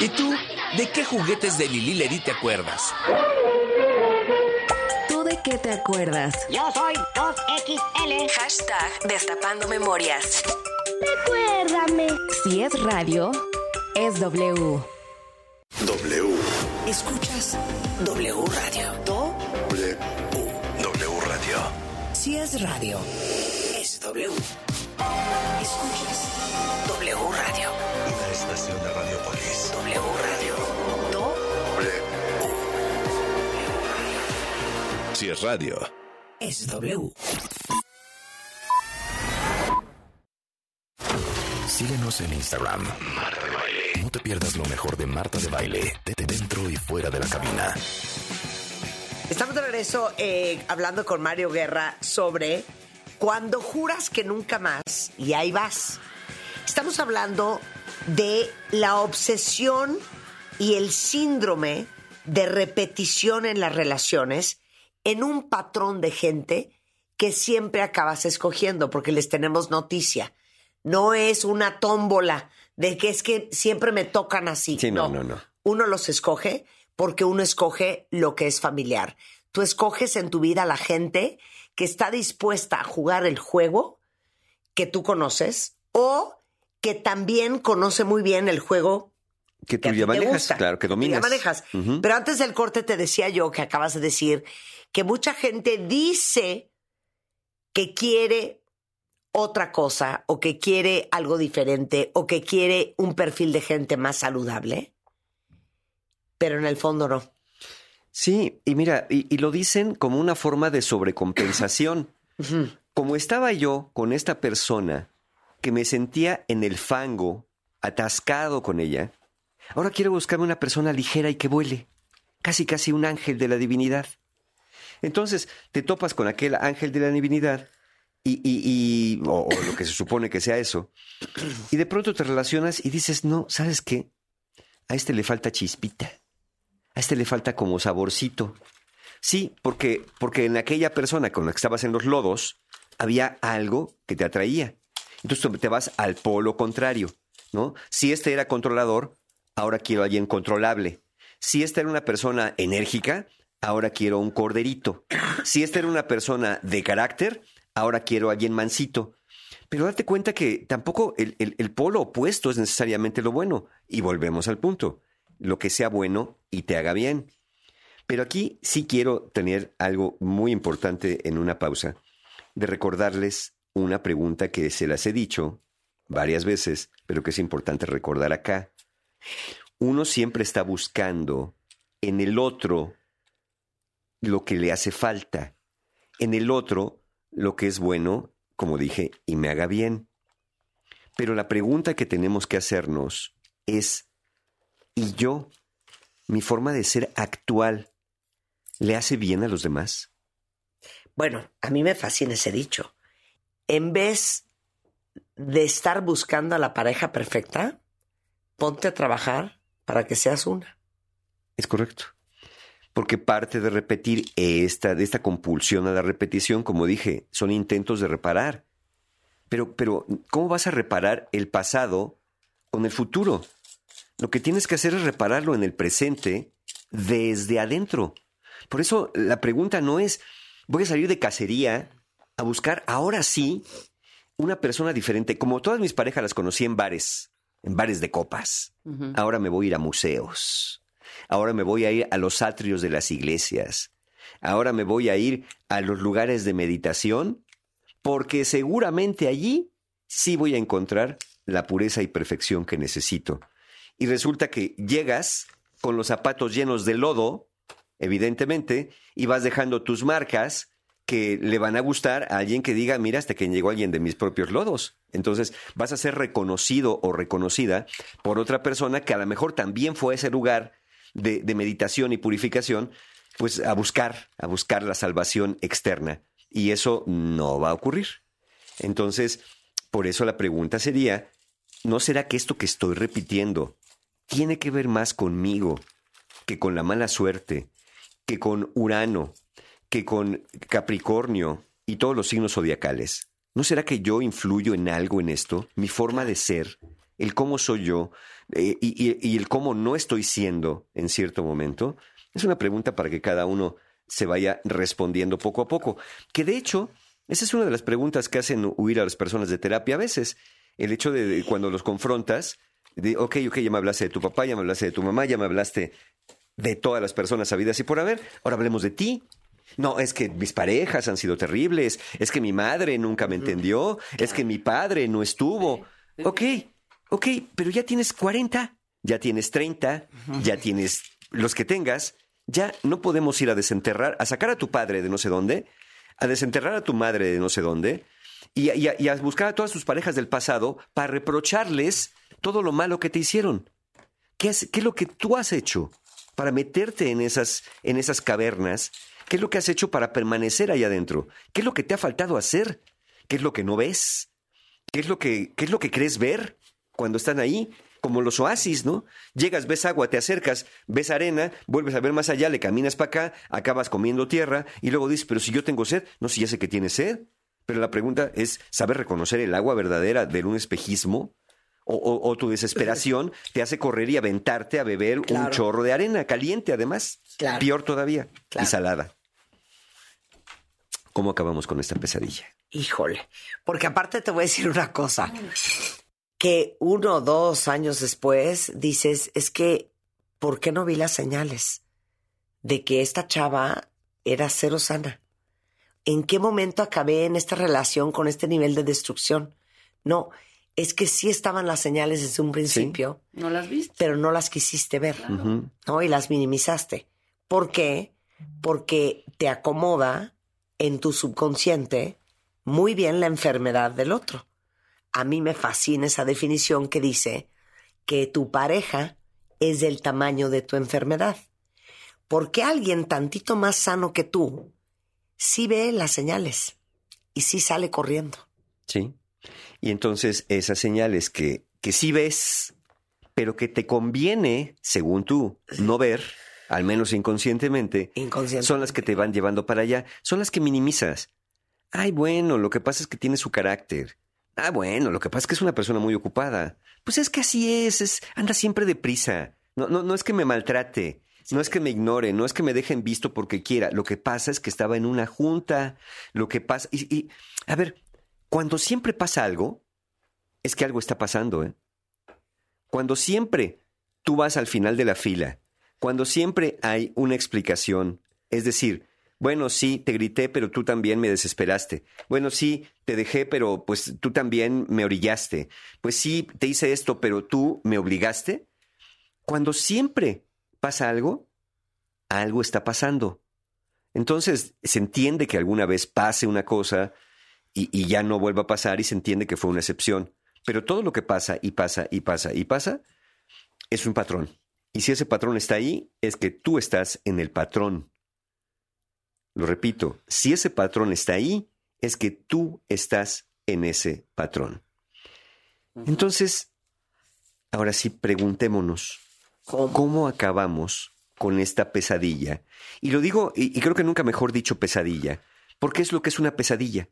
¿Y tú? ¿De qué juguetes de Lili Ledy te acuerdas? ¿Tú de qué te acuerdas? Yo soy 2XL. Hashtag Destapando Memorias. Recuérdame. Si es radio, es W. W. Escuchas W Radio. Do. W. W Radio. Si es radio, es W. Escuchas W Radio. Estación de Radiopolis. W Radio. Do. W. Si es radio. Es W. Síguenos en Instagram. Marta de Baile. No te pierdas lo mejor de Marta de Baile, de dentro y fuera de la cabina. Estamos de regreso eh, hablando con Mario Guerra sobre cuando juras que nunca más y ahí vas. Estamos hablando de la obsesión y el síndrome de repetición en las relaciones en un patrón de gente que siempre acabas escogiendo porque les tenemos noticia. No es una tómbola de que es que siempre me tocan así. Sí, no, no, no. Uno los escoge porque uno escoge lo que es familiar. Tú escoges en tu vida a la gente que está dispuesta a jugar el juego que tú conoces o que también conoce muy bien el juego Que tú ti ya te manejas, gusta, claro, que que dominas. ya manejas. Pero antes del corte te decía yo que acabas de decir que mucha gente dice que quiere otra cosa o que quiere algo diferente o que quiere un perfil de gente más saludable, pero en el fondo no. Sí, y mira, y, y lo dicen como una forma de sobrecompensación. Como estaba yo con esta persona que me sentía en el fango, atascado con ella, ahora quiero buscarme una persona ligera y que vuele, casi casi un ángel de la divinidad. Entonces te topas con aquel ángel de la divinidad y, y- y- o, lo que se supone que sea eso, y de pronto te relacionas y dices, no, ¿sabes qué? A este le falta chispita. A este le falta como saborcito. Sí, porque, porque en aquella persona con la que estabas en los lodos había algo que te atraía. Entonces te vas al polo contrario, ¿no? Si este era controlador, ahora quiero a alguien controlable. Si esta era una persona enérgica, ahora quiero un corderito. Si esta era una persona de carácter, ahora quiero a alguien mansito. Pero date cuenta que tampoco el, el- el polo opuesto es necesariamente lo bueno. Y volvemos al punto. Lo que sea bueno y te haga bien. Pero aquí sí quiero tener algo muy importante en una pausa, de recordarles una pregunta que se las he dicho varias veces, pero que es importante recordar acá. Uno siempre está buscando en el otro lo que le hace falta, en el otro lo que es bueno, como dije, y me haga bien. Pero la pregunta que tenemos que hacernos es, ¿y yo? Mi forma de ser actual le hace bien a los demás? Bueno, a mí me fascina ese dicho. En vez de estar buscando a la pareja perfecta, ponte a trabajar para que seas una. Es correcto. Porque parte de repetir esta, de esta compulsión a la repetición, como dije, son intentos de reparar. Pero, pero, ¿cómo vas a reparar el pasado con el futuro? Lo que tienes que hacer es repararlo en el presente desde adentro. Por eso la pregunta no es, voy a salir de cacería a buscar ahora sí una persona diferente. Como todas mis parejas las conocí en bares, en bares de copas. Ahora me voy a ir a museos. Ahora me voy a ir a los atrios de las iglesias. Ahora me voy a ir a los lugares de meditación porque seguramente allí sí voy a encontrar la pureza y perfección que necesito. Y resulta que llegas con los zapatos llenos de lodo, evidentemente, y vas dejando tus marcas que le van a gustar a alguien que diga, mira, hasta que llegó alguien de mis propios lodos. Entonces vas a ser reconocido o reconocida por otra persona que a lo mejor también fue a ese lugar de, de meditación y purificación, pues a buscar, a buscar la salvación externa. Y eso no va a ocurrir. Entonces, por eso la pregunta sería, ¿no será que esto que estoy repitiendo tiene que ver más conmigo que con la mala suerte, que con Urano, que con Capricornio y todos los signos zodiacales? ¿No será que yo influyo en algo en esto? Mi forma de ser, el cómo soy yo eh, y, el cómo no estoy siendo en cierto momento. Es una pregunta para que cada uno se vaya respondiendo poco a poco. Que de hecho, esa es una de las preguntas que hacen huir a las personas de terapia a veces. El hecho de, de cuando los confrontas, de, ok, ok, ya me hablaste de tu papá, ya me hablaste de tu mamá, ya me hablaste de todas las personas habidas y por haber, ahora hablemos de ti. No, es que mis parejas han sido terribles, es que mi madre nunca me entendió, es que mi padre no estuvo. Ok, ok, pero ya tienes 40, ya tienes 30, ya tienes los que tengas, ya no podemos ir a desenterrar, a sacar a tu padre de no sé dónde, a desenterrar a tu madre de no sé dónde, y, a- y a- y a buscar a todas tus parejas del pasado para reprocharles todo lo malo que te hicieron. ¿Qué es, qué es lo que tú has hecho para meterte en esas, en esas cavernas ¿Qué es lo que has hecho para permanecer ahí adentro? ¿Qué es lo que te ha faltado hacer? ¿Qué es lo que no ves? ¿Qué es lo que, qué es lo que crees ver cuando están ahí? Como los oasis, ¿no? Llegas, ves agua, te acercas, ves arena, vuelves a ver más allá, le caminas para acá, acabas comiendo tierra y luego dices, pero si yo tengo sed, no, si ya sé que tienes sed. Pero la pregunta es, ¿sabes reconocer el agua verdadera de un espejismo? O, o- o tu desesperación te hace correr y aventarte a beber un chorro de arena, caliente además. Claro. Peor todavía. Y salada. ¿Cómo acabamos con esta pesadilla? Híjole, porque aparte te voy a decir una cosa, que uno o dos años después dices, es que, ¿por qué no vi las señales de que esta chava era cero sana? ¿En qué momento acabé en esta relación con este nivel de destrucción? No, es que sí estaban las señales desde un principio, ¿No las viste? pero no las quisiste ver. ¿no? Y las minimizaste. ¿Por qué? Porque te acomoda en tu subconsciente muy bien la enfermedad del otro. A mí me fascina esa definición que dice que tu pareja es del tamaño de tu enfermedad. Porque alguien tantito más sano que tú sí ve las señales y sí sale corriendo. Sí. Y entonces esas señales que, que sí ves, pero que te conviene, según tú, no ver, al menos inconscientemente, son las que te van llevando para allá, son las que minimizas. Ay, bueno, lo que pasa es que tiene su carácter. Ah, bueno, lo que pasa es que es una persona muy ocupada. Pues es que así es, es anda siempre deprisa. No, no, no es que me maltrate, no es que me ignore, no es que me dejen visto porque quiera. Lo que pasa es que estaba en una junta. Lo que pasa. Y, y, a ver, cuando siempre pasa algo, es que algo está pasando, ¿eh? Cuando siempre tú vas al final de la fila, cuando siempre hay una explicación, es decir, bueno, sí, te grité, pero tú también me desesperaste. Bueno, sí, te dejé, pero pues tú también me orillaste. Pues sí, te hice esto, pero tú me obligaste. Cuando siempre pasa algo, algo está pasando. Entonces, se entiende que alguna vez pase una cosa y, y ya no vuelva a pasar y se entiende que fue una excepción. Pero todo lo que pasa y pasa y pasa y pasa es un patrón. Y si ese patrón está ahí, es que tú estás en el patrón. Lo repito, si ese patrón está ahí, es que tú estás en ese patrón. Entonces, ahora sí, preguntémonos, ¿cómo, acabamos con esta pesadilla? Y lo digo, y, y creo que nunca mejor dicho pesadilla, porque es lo que es una pesadilla.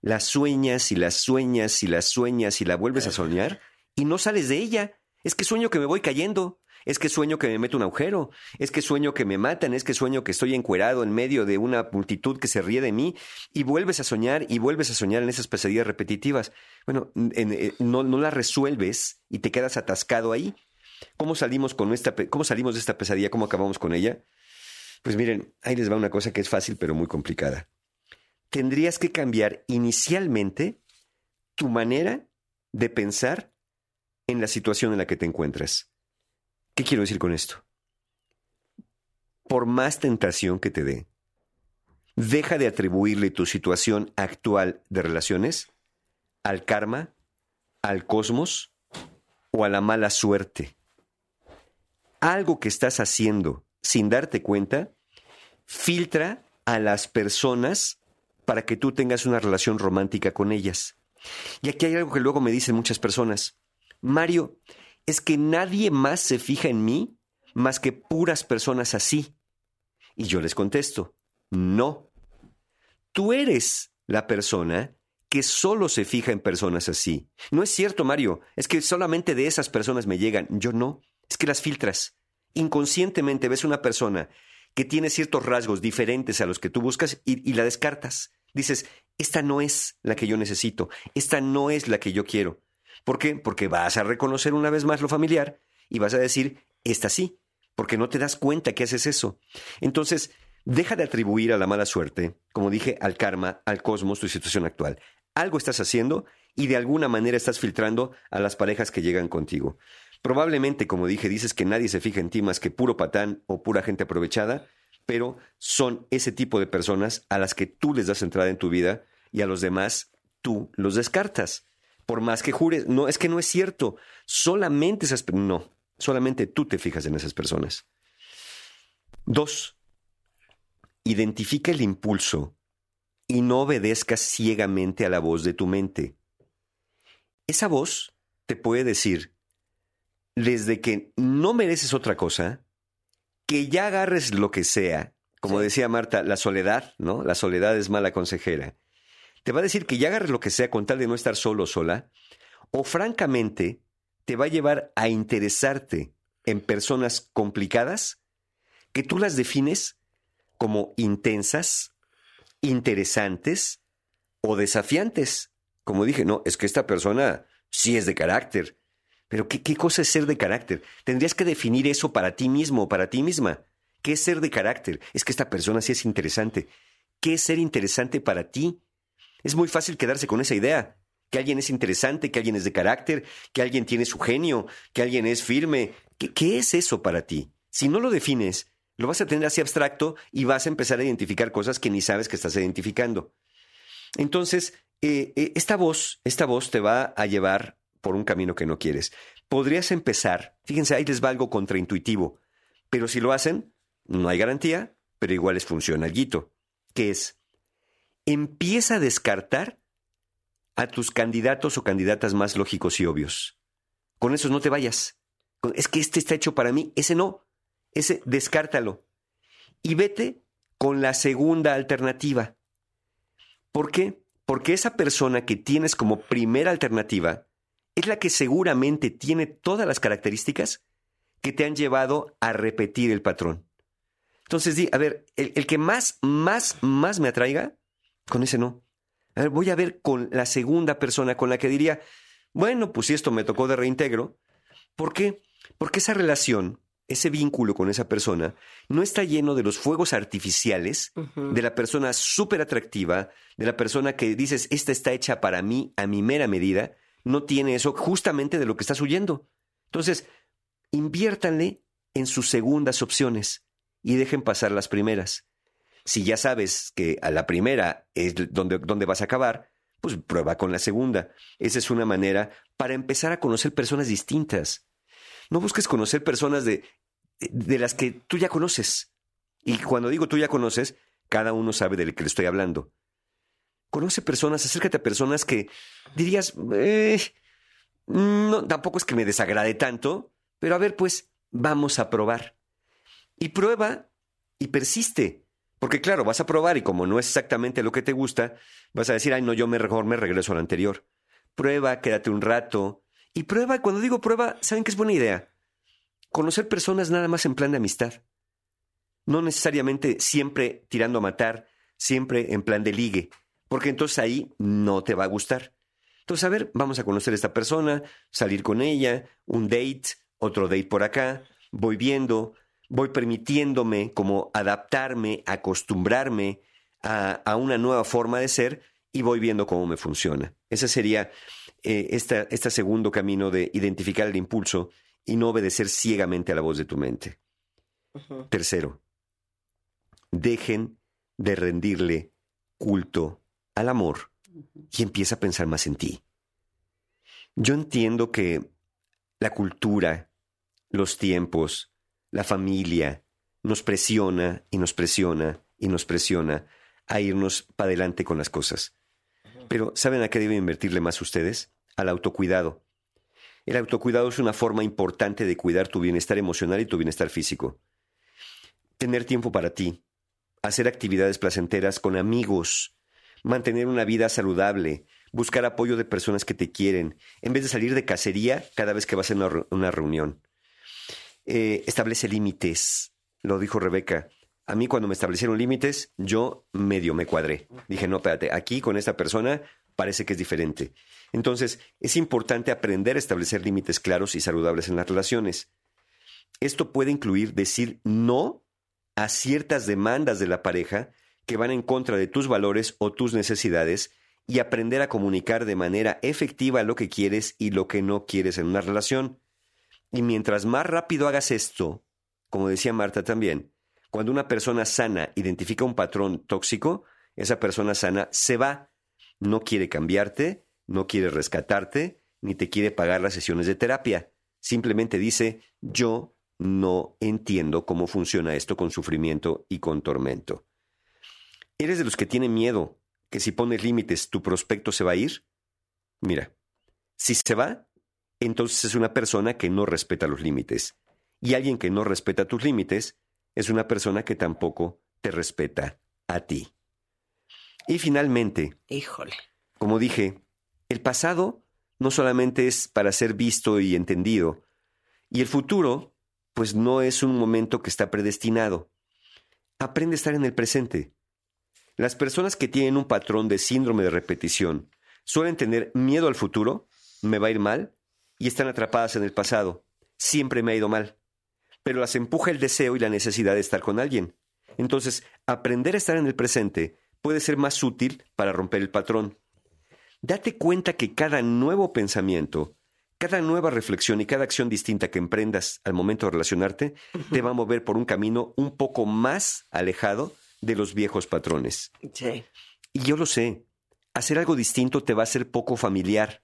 La sueñas y la sueñas y la sueñas y la vuelves a soñar y no sales de ella. Es que sueño que me voy cayendo. Es que sueño que me meto un agujero. Es que sueño que me matan. Es que sueño que estoy encuerado en medio de una multitud que se ríe de mí. Y vuelves a soñar y vuelves a soñar en esas pesadillas repetitivas. Bueno, en- en- no, no las resuelves y te quedas atascado ahí. ¿Cómo salimos, con esta, ¿Cómo salimos de esta pesadilla? ¿Cómo acabamos con ella? Pues miren, ahí les va una cosa que es fácil pero muy complicada. Tendrías que cambiar inicialmente tu manera de pensar en la situación en la que te encuentras. ¿Qué quiero decir con esto? Por más tentación que te dé, deja de atribuirle tu situación actual de relaciones al karma, al cosmos o a la mala suerte. Algo que estás haciendo sin darte cuenta, filtra a las personas para que tú tengas una relación romántica con ellas. Y aquí hay algo que luego me dicen muchas personas. Mario, es que nadie más se fija en mí más que puras personas así. Y yo les contesto, no. Tú eres la persona que solo se fija en personas así. No es cierto, Mario, es que solamente de esas personas me llegan. Yo no, es que las filtras. Inconscientemente ves una persona que tiene ciertos rasgos diferentes a los que tú buscas y, y la descartas. Dices, esta no es la que yo necesito, esta no es la que yo quiero. ¿Por qué? Porque vas a reconocer una vez más lo familiar y vas a decir, esta sí, porque no te das cuenta que haces eso. Entonces, deja de atribuir a la mala suerte, como dije, al karma, al cosmos, tu situación actual. Algo estás haciendo y de alguna manera estás filtrando a las parejas que llegan contigo. Probablemente, como dije, dices que nadie se fija en ti más que puro patán o pura gente aprovechada, pero son ese tipo de personas a las que tú les das entrada en tu vida y a los demás tú los descartas. Por más que jures, no, es que no es cierto. Solamente esas, no, solamente tú te fijas en esas personas. Dos, identifica el impulso y no obedezcas ciegamente a la voz de tu mente. Esa voz te puede decir, desde que no mereces otra cosa, que ya agarres lo que sea, como decía Marta, la soledad, ¿no? La soledad es mala consejera. Te va a decir que ya agarres lo que sea con tal de no estar solo o sola, o francamente te va a llevar a interesarte en personas complicadas que tú las defines como intensas, interesantes o desafiantes. Como dije, no, es que esta persona sí es de carácter. Pero ¿qué, qué cosa es ser de carácter? Tendrías que definir eso para ti mismo o para ti misma. ¿Qué es ser de carácter? Es que esta persona sí es interesante. ¿Qué es ser interesante para ti? Es muy fácil quedarse con esa idea. Que alguien es interesante, que alguien es de carácter, que alguien tiene su genio, que alguien es firme. ¿Qué, es eso para ti? Si no lo defines, lo vas a tener así abstracto y vas a empezar a identificar cosas que ni sabes que estás identificando. Entonces, eh, eh, esta voz, esta voz te va a llevar por un camino que no quieres. Podrías empezar, fíjense, ahí les va algo contraintuitivo, pero si lo hacen, no hay garantía, pero igual les funciona algo, que es, empieza a descartar a tus candidatos o candidatas más lógicos y obvios. Con esos no te vayas. Es que este está hecho para mí, ese no. Ese descártalo. Y vete con la segunda alternativa. ¿Por qué? Porque esa persona que tienes como primera alternativa es la que seguramente tiene todas las características que te han llevado a repetir el patrón. Entonces, di, a ver, el, el, que más, más, más me atraiga, con ese no. A ver, voy a ver con la segunda persona con la que diría, bueno, pues si esto me tocó de reintegro. ¿Por qué? Porque esa relación, ese vínculo con esa persona, no está lleno de los fuegos artificiales, uh -huh. de la persona súper atractiva, de la persona que dices, esta está hecha para mí, a mi mera medida, no tiene eso justamente de lo que estás huyendo. Entonces, inviértanle en sus segundas opciones y dejen pasar las primeras. Si ya sabes que a la primera es donde, donde vas a acabar, pues prueba con la segunda. Esa es una manera para empezar a conocer personas distintas. No busques conocer personas de, de las que tú ya conoces. Y cuando digo tú ya conoces, cada uno sabe del que le estoy hablando. Conoce personas, acércate a personas que dirías, eh, no, tampoco es que me desagrade tanto, pero a ver, pues vamos a probar. Y prueba y persiste. Porque claro, vas a probar y como no es exactamente lo que te gusta, vas a decir, ay, no, yo mejor me regreso al anterior. Prueba, quédate un rato. Y prueba, cuando digo prueba, ¿saben qué es buena idea? Conocer personas nada más en plan de amistad. No necesariamente siempre tirando a matar, siempre en plan de ligue, porque entonces ahí no te va a gustar. Entonces, a ver, vamos a conocer a esta persona, salir con ella, un date, otro date por acá, voy viendo, voy permitiéndome como adaptarme, acostumbrarme a, a, una nueva forma de ser y voy viendo cómo me funciona. Ese sería eh, este esta segundo camino de identificar el impulso y no obedecer ciegamente a la voz de tu mente. Uh -huh. Tercero, dejen de rendirle culto al amor y empieza a pensar más en ti. Yo entiendo que la cultura, los tiempos, la familia nos presiona y nos presiona y nos presiona a irnos para adelante con las cosas. Pero ¿saben a qué deben invertirle más ustedes? Al autocuidado. El autocuidado es una forma importante de cuidar tu bienestar emocional y tu bienestar físico. Tener tiempo para ti, hacer actividades placenteras con amigos, mantener una vida saludable, buscar apoyo de personas que te quieren, en vez de salir de cacería cada vez que vas a una, reunión. Eh, establece límites, lo dijo Rebeca. A mí cuando me establecieron límites, yo medio me cuadré. Dije, no, espérate, aquí con esta persona parece que es diferente. Entonces, es importante aprender a establecer límites claros y saludables en las relaciones. Esto puede incluir decir no a ciertas demandas de la pareja que van en contra de tus valores o tus necesidades y aprender a comunicar de manera efectiva lo que quieres y lo que no quieres en una relación. Y mientras más rápido hagas esto, como decía Marta también, cuando una persona sana identifica un patrón tóxico, esa persona sana se va, no quiere cambiarte, no quiere rescatarte, ni te quiere pagar las sesiones de terapia. Simplemente dice, yo no entiendo cómo funciona esto con sufrimiento y con tormento. ¿Eres de los que tiene miedo que si pones límites tu prospecto se va a ir? Mira, si se va, entonces es una persona que no respeta los límites. Y alguien que no respeta tus límites es una persona que tampoco te respeta a ti. Y finalmente, Híjole. como dije, el pasado no solamente es para ser visto y entendido, y el futuro, pues no es un momento que está predestinado. Aprende a estar en el presente. Las personas que tienen un patrón de síndrome de repetición suelen tener miedo al futuro, me va a ir mal, y están atrapadas en el pasado. Siempre me ha ido mal. Pero las empuja el deseo y la necesidad de estar con alguien. Entonces, aprender a estar en el presente puede ser más útil para romper el patrón. Date cuenta que cada nuevo pensamiento, cada nueva reflexión y cada acción distinta que emprendas al momento de relacionarte te va a mover por un camino un poco más alejado de los viejos patrones. Sí. Y yo lo sé, hacer algo distinto te va a ser poco familiar.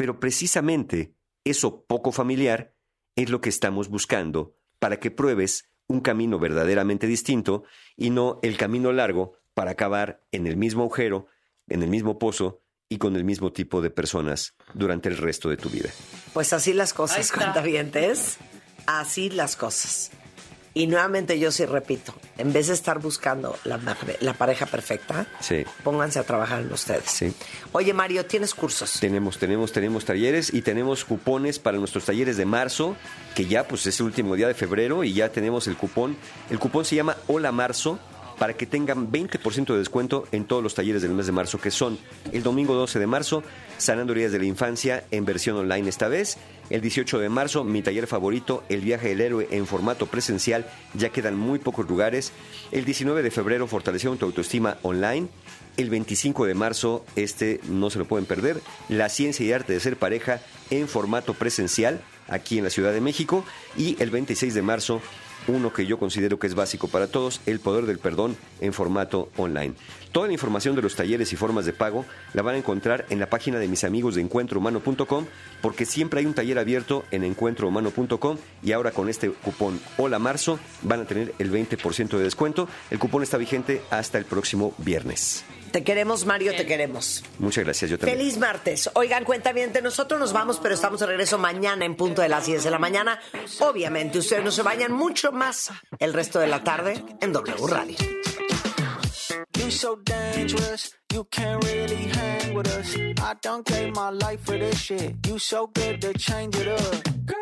Pero precisamente eso poco familiar es lo que estamos buscando para que pruebes un camino verdaderamente distinto y no el camino largo para acabar en el mismo agujero, en el mismo pozo y con el mismo tipo de personas durante el resto de tu vida. Pues así las cosas, cuentavientes. Así las cosas. Y nuevamente yo sí repito, en vez de estar buscando la, pareja perfecta, Sí, pónganse a trabajar en ustedes. sí. Oye, Mario, ¿tienes cursos? Tenemos, tenemos, tenemos talleres y tenemos cupones para nuestros talleres de marzo, que ya pues es el último día de febrero y ya tenemos el cupón. El cupón se llama Hola Marzo para que tengan 20% de descuento en todos los talleres del mes de marzo, que son el domingo 12 de marzo, Sanando heridas de la infancia en versión online esta vez, el 18 de marzo, mi taller favorito, El viaje del héroe en formato presencial, ya quedan muy pocos lugares, el 19 de febrero, Fortaleciendo tu autoestima online, el 25 de marzo, este no se lo pueden perder, La ciencia y arte de ser pareja en formato presencial aquí en la Ciudad de México y el 26 de marzo, uno que yo considero que es básico para todos, El poder del perdón en formato online. Toda la información de los talleres y formas de pago la van a encontrar en la página de mis amigos de encuentrohumano.com porque siempre hay un taller abierto en encuentrohumano.com y ahora con este cupón Hola Marzo van a tener el 20% de descuento. El cupón está vigente hasta el próximo viernes. Te queremos, Mario, te queremos. Muchas gracias, yo también. Feliz martes. Oigan, cuenta bien, nosotros nos vamos, pero estamos de regreso mañana en punto de las 10 de la mañana. Obviamente, ustedes no se vayan mucho más el resto de la tarde en W Radio. You so dangerous, you can't really hang with us. I don't gave my life for this shit. You so good to change it up.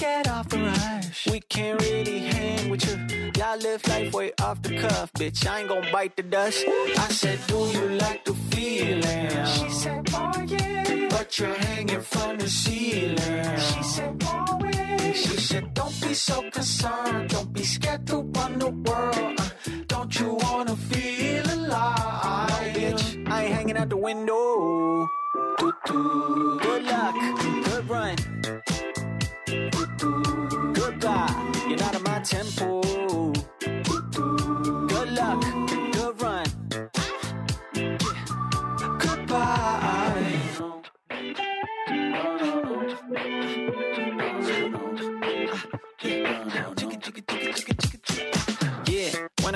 Get off the rush. We can't really hang with you. Y'all live life way off the cuff, bitch. I ain't gonna bite the dust. I said, Do you like the feeling? She said, Oh yeah. But you're hanging from the ceiling. She said, Oh yeah. She said, Don't be so concerned. Don't be scared to run the world. Uh, don't you wanna feel alive? No, bitch, I ain't hanging out the window. Good luck, good run. Goodbye, you're not in my tempo. Good luck, good run. Goodbye.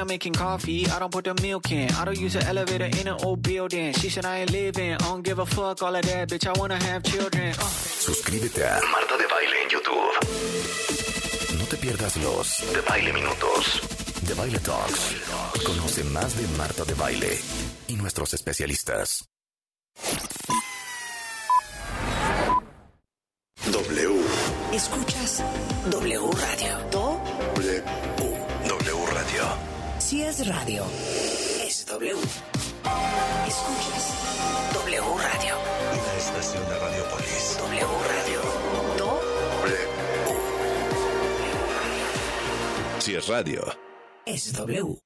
I'm making coffee, I don't put the milk in. I don't use an elevator in an old building. She said I ain't living. I don't give a fuck all of that, bitch. I wanna have children. Uh. Suscríbete a Marta de Baile en YouTube. No te pierdas los de Baile Minutos, de Baile Talks. Conoce más de Marta de Baile y nuestros especialistas. W. Escuchas W Radio. Do, W. W Radio. Es radio, es W. Escuchas W Radio. Una estación de Radiopolis. W Radio. Do, Si es radio. es W.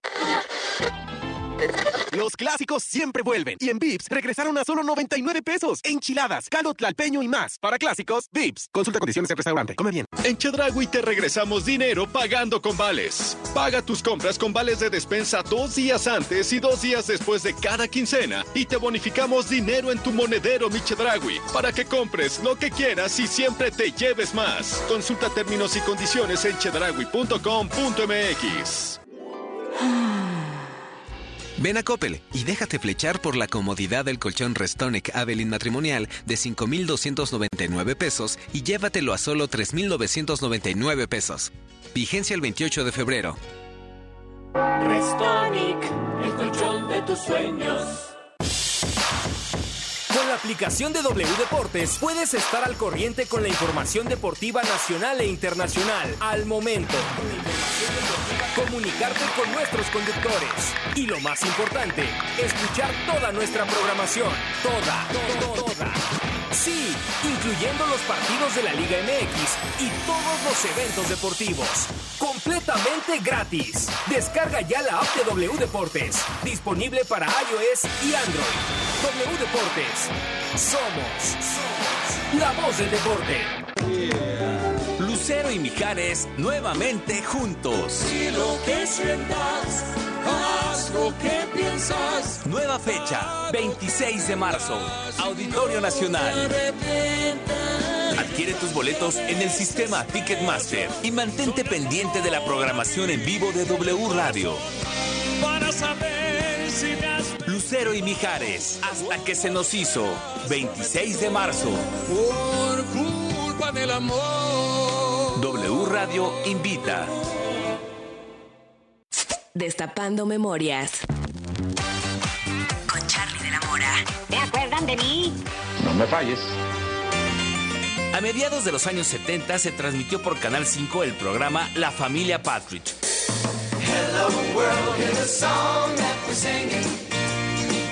Los clásicos siempre vuelven. Y en Vips regresaron a solo 99 pesos. Enchiladas, caldo tlalpeño y más. Para clásicos, Vips. Consulta condiciones en restaurante. Come bien. En Chedragui te regresamos dinero pagando con vales. Paga tus compras con vales de despensa dos días antes y dos días después de cada quincena y te bonificamos dinero en tu monedero Mi Chedragui para que compres lo que quieras y siempre te lleves más. Consulta términos y condiciones en chedragui.com.mx. Ven a Coppel y déjate flechar por la comodidad del colchón Restonic Avelin matrimonial de 5,299 pesos y llévatelo a solo 3,999 pesos. Vigencia el 28 de febrero. Restonic, el colchón de tus sueños. Aplicación de W Deportes puedes estar al corriente con la información deportiva nacional e internacional al momento. Comunicarte con nuestros conductores. Y lo más importante, escuchar toda nuestra programación. Toda, toda, toda. Sí, incluyendo los partidos de la Liga MX y todos los eventos deportivos. Completamente gratis. Descarga ya la app de W Deportes. Disponible para iOS y Android. W Deportes. Somos, somos la voz del deporte. Lucero y Mijares nuevamente juntos. Y lo que sientas, haz lo que piensas. Nueva fecha, 26 de marzo, Auditorio Nacional. Adquiere tus boletos en el sistema Ticketmaster y mantente pendiente de la programación en vivo de W Radio. Para saber si me has Lucero y Mijares, hasta que se nos hizo, 26 de marzo. por culpa del amor. W Radio invita. Destapando memorias. Con Charlie de la Mora. ¿Se acuerdan de mí? No me falles. A mediados de los años 70 se transmitió por Canal 5 el programa La Familia Patrick. Hello world, here's a song that we're singing.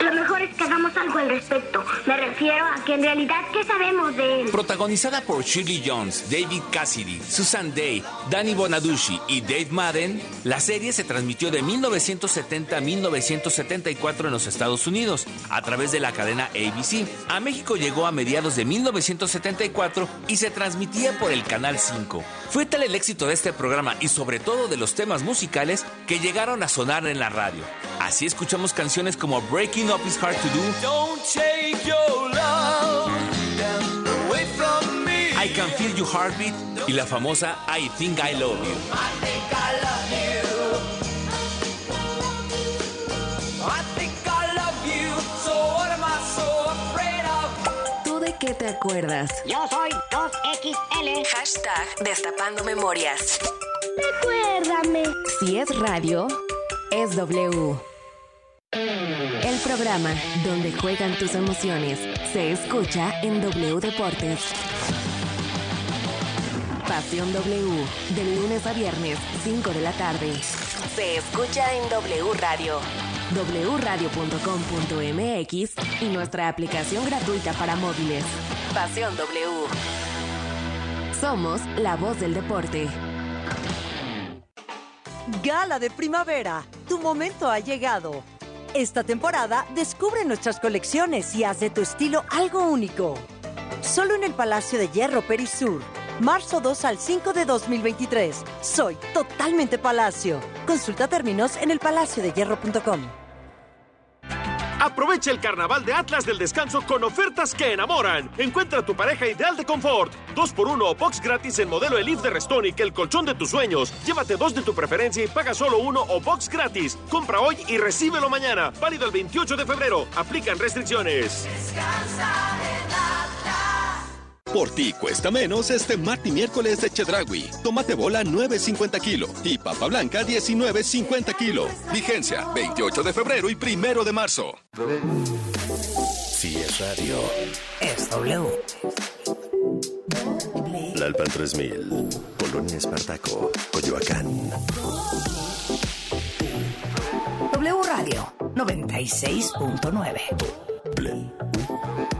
Lo mejor es que hagamos algo al respecto. Me refiero a que en realidad, ¿qué sabemos de él? Protagonizada por Shirley Jones, David Cassidy, Susan Day, Danny Bonaducci y Dave Madden, la serie se transmitió de 1970 a 1974 en los Estados Unidos a través de la cadena ABC. A México llegó a mediados de 1974 y se transmitía por el Canal 5. Fue tal el éxito de este programa y sobre todo de los temas musicales que llegaron a sonar en la radio. Así escuchamos canciones como Breaking Up Is Hard to Do, Don't take your love away from me. I Can Feel Your Heartbeat y la famosa I Think I Love You. I think I love you. I think I love you. So what am I so afraid of? ¿Tú de qué te acuerdas? Yo soy 2XL. Hashtag Destapando Memorias. Recuérdame. Si es radio, es W. El programa donde juegan tus emociones se escucha en W Deportes. Pasión W, de lunes a viernes, 5 de la tarde. Se escucha en W Radio, wradio.com.mx y nuestra aplicación gratuita para móviles. Pasión W. Somos la voz del deporte. Gala de primavera, tu momento ha llegado. Esta temporada descubre nuestras colecciones y haz de tu estilo algo único. Solo en el Palacio de Hierro Perisur, marzo 2 al 5 de 2023. Soy totalmente Palacio. Consulta términos en elpalaciodehierro.com. Aprovecha el carnaval de Atlas del Descanso con ofertas que enamoran. Encuentra tu pareja ideal de confort. 2x1 o box gratis en modelo Elif de Restonic, el colchón de tus sueños. Llévate dos de tu preferencia y paga solo uno o box gratis. Compra hoy y recíbelo mañana. Válido el 28 de febrero. Aplican restricciones. Descansa en Atlas. Por ti cuesta menos este martes y miércoles de Chedragui. Tomate bola 9.50 kilo y papa blanca 19.50 kilo. Vigencia 28 de febrero y 1 de marzo. Si es radio. Es W. La Alpan 3000. Polonia Espartaco. Coyoacán. W Radio 96.9.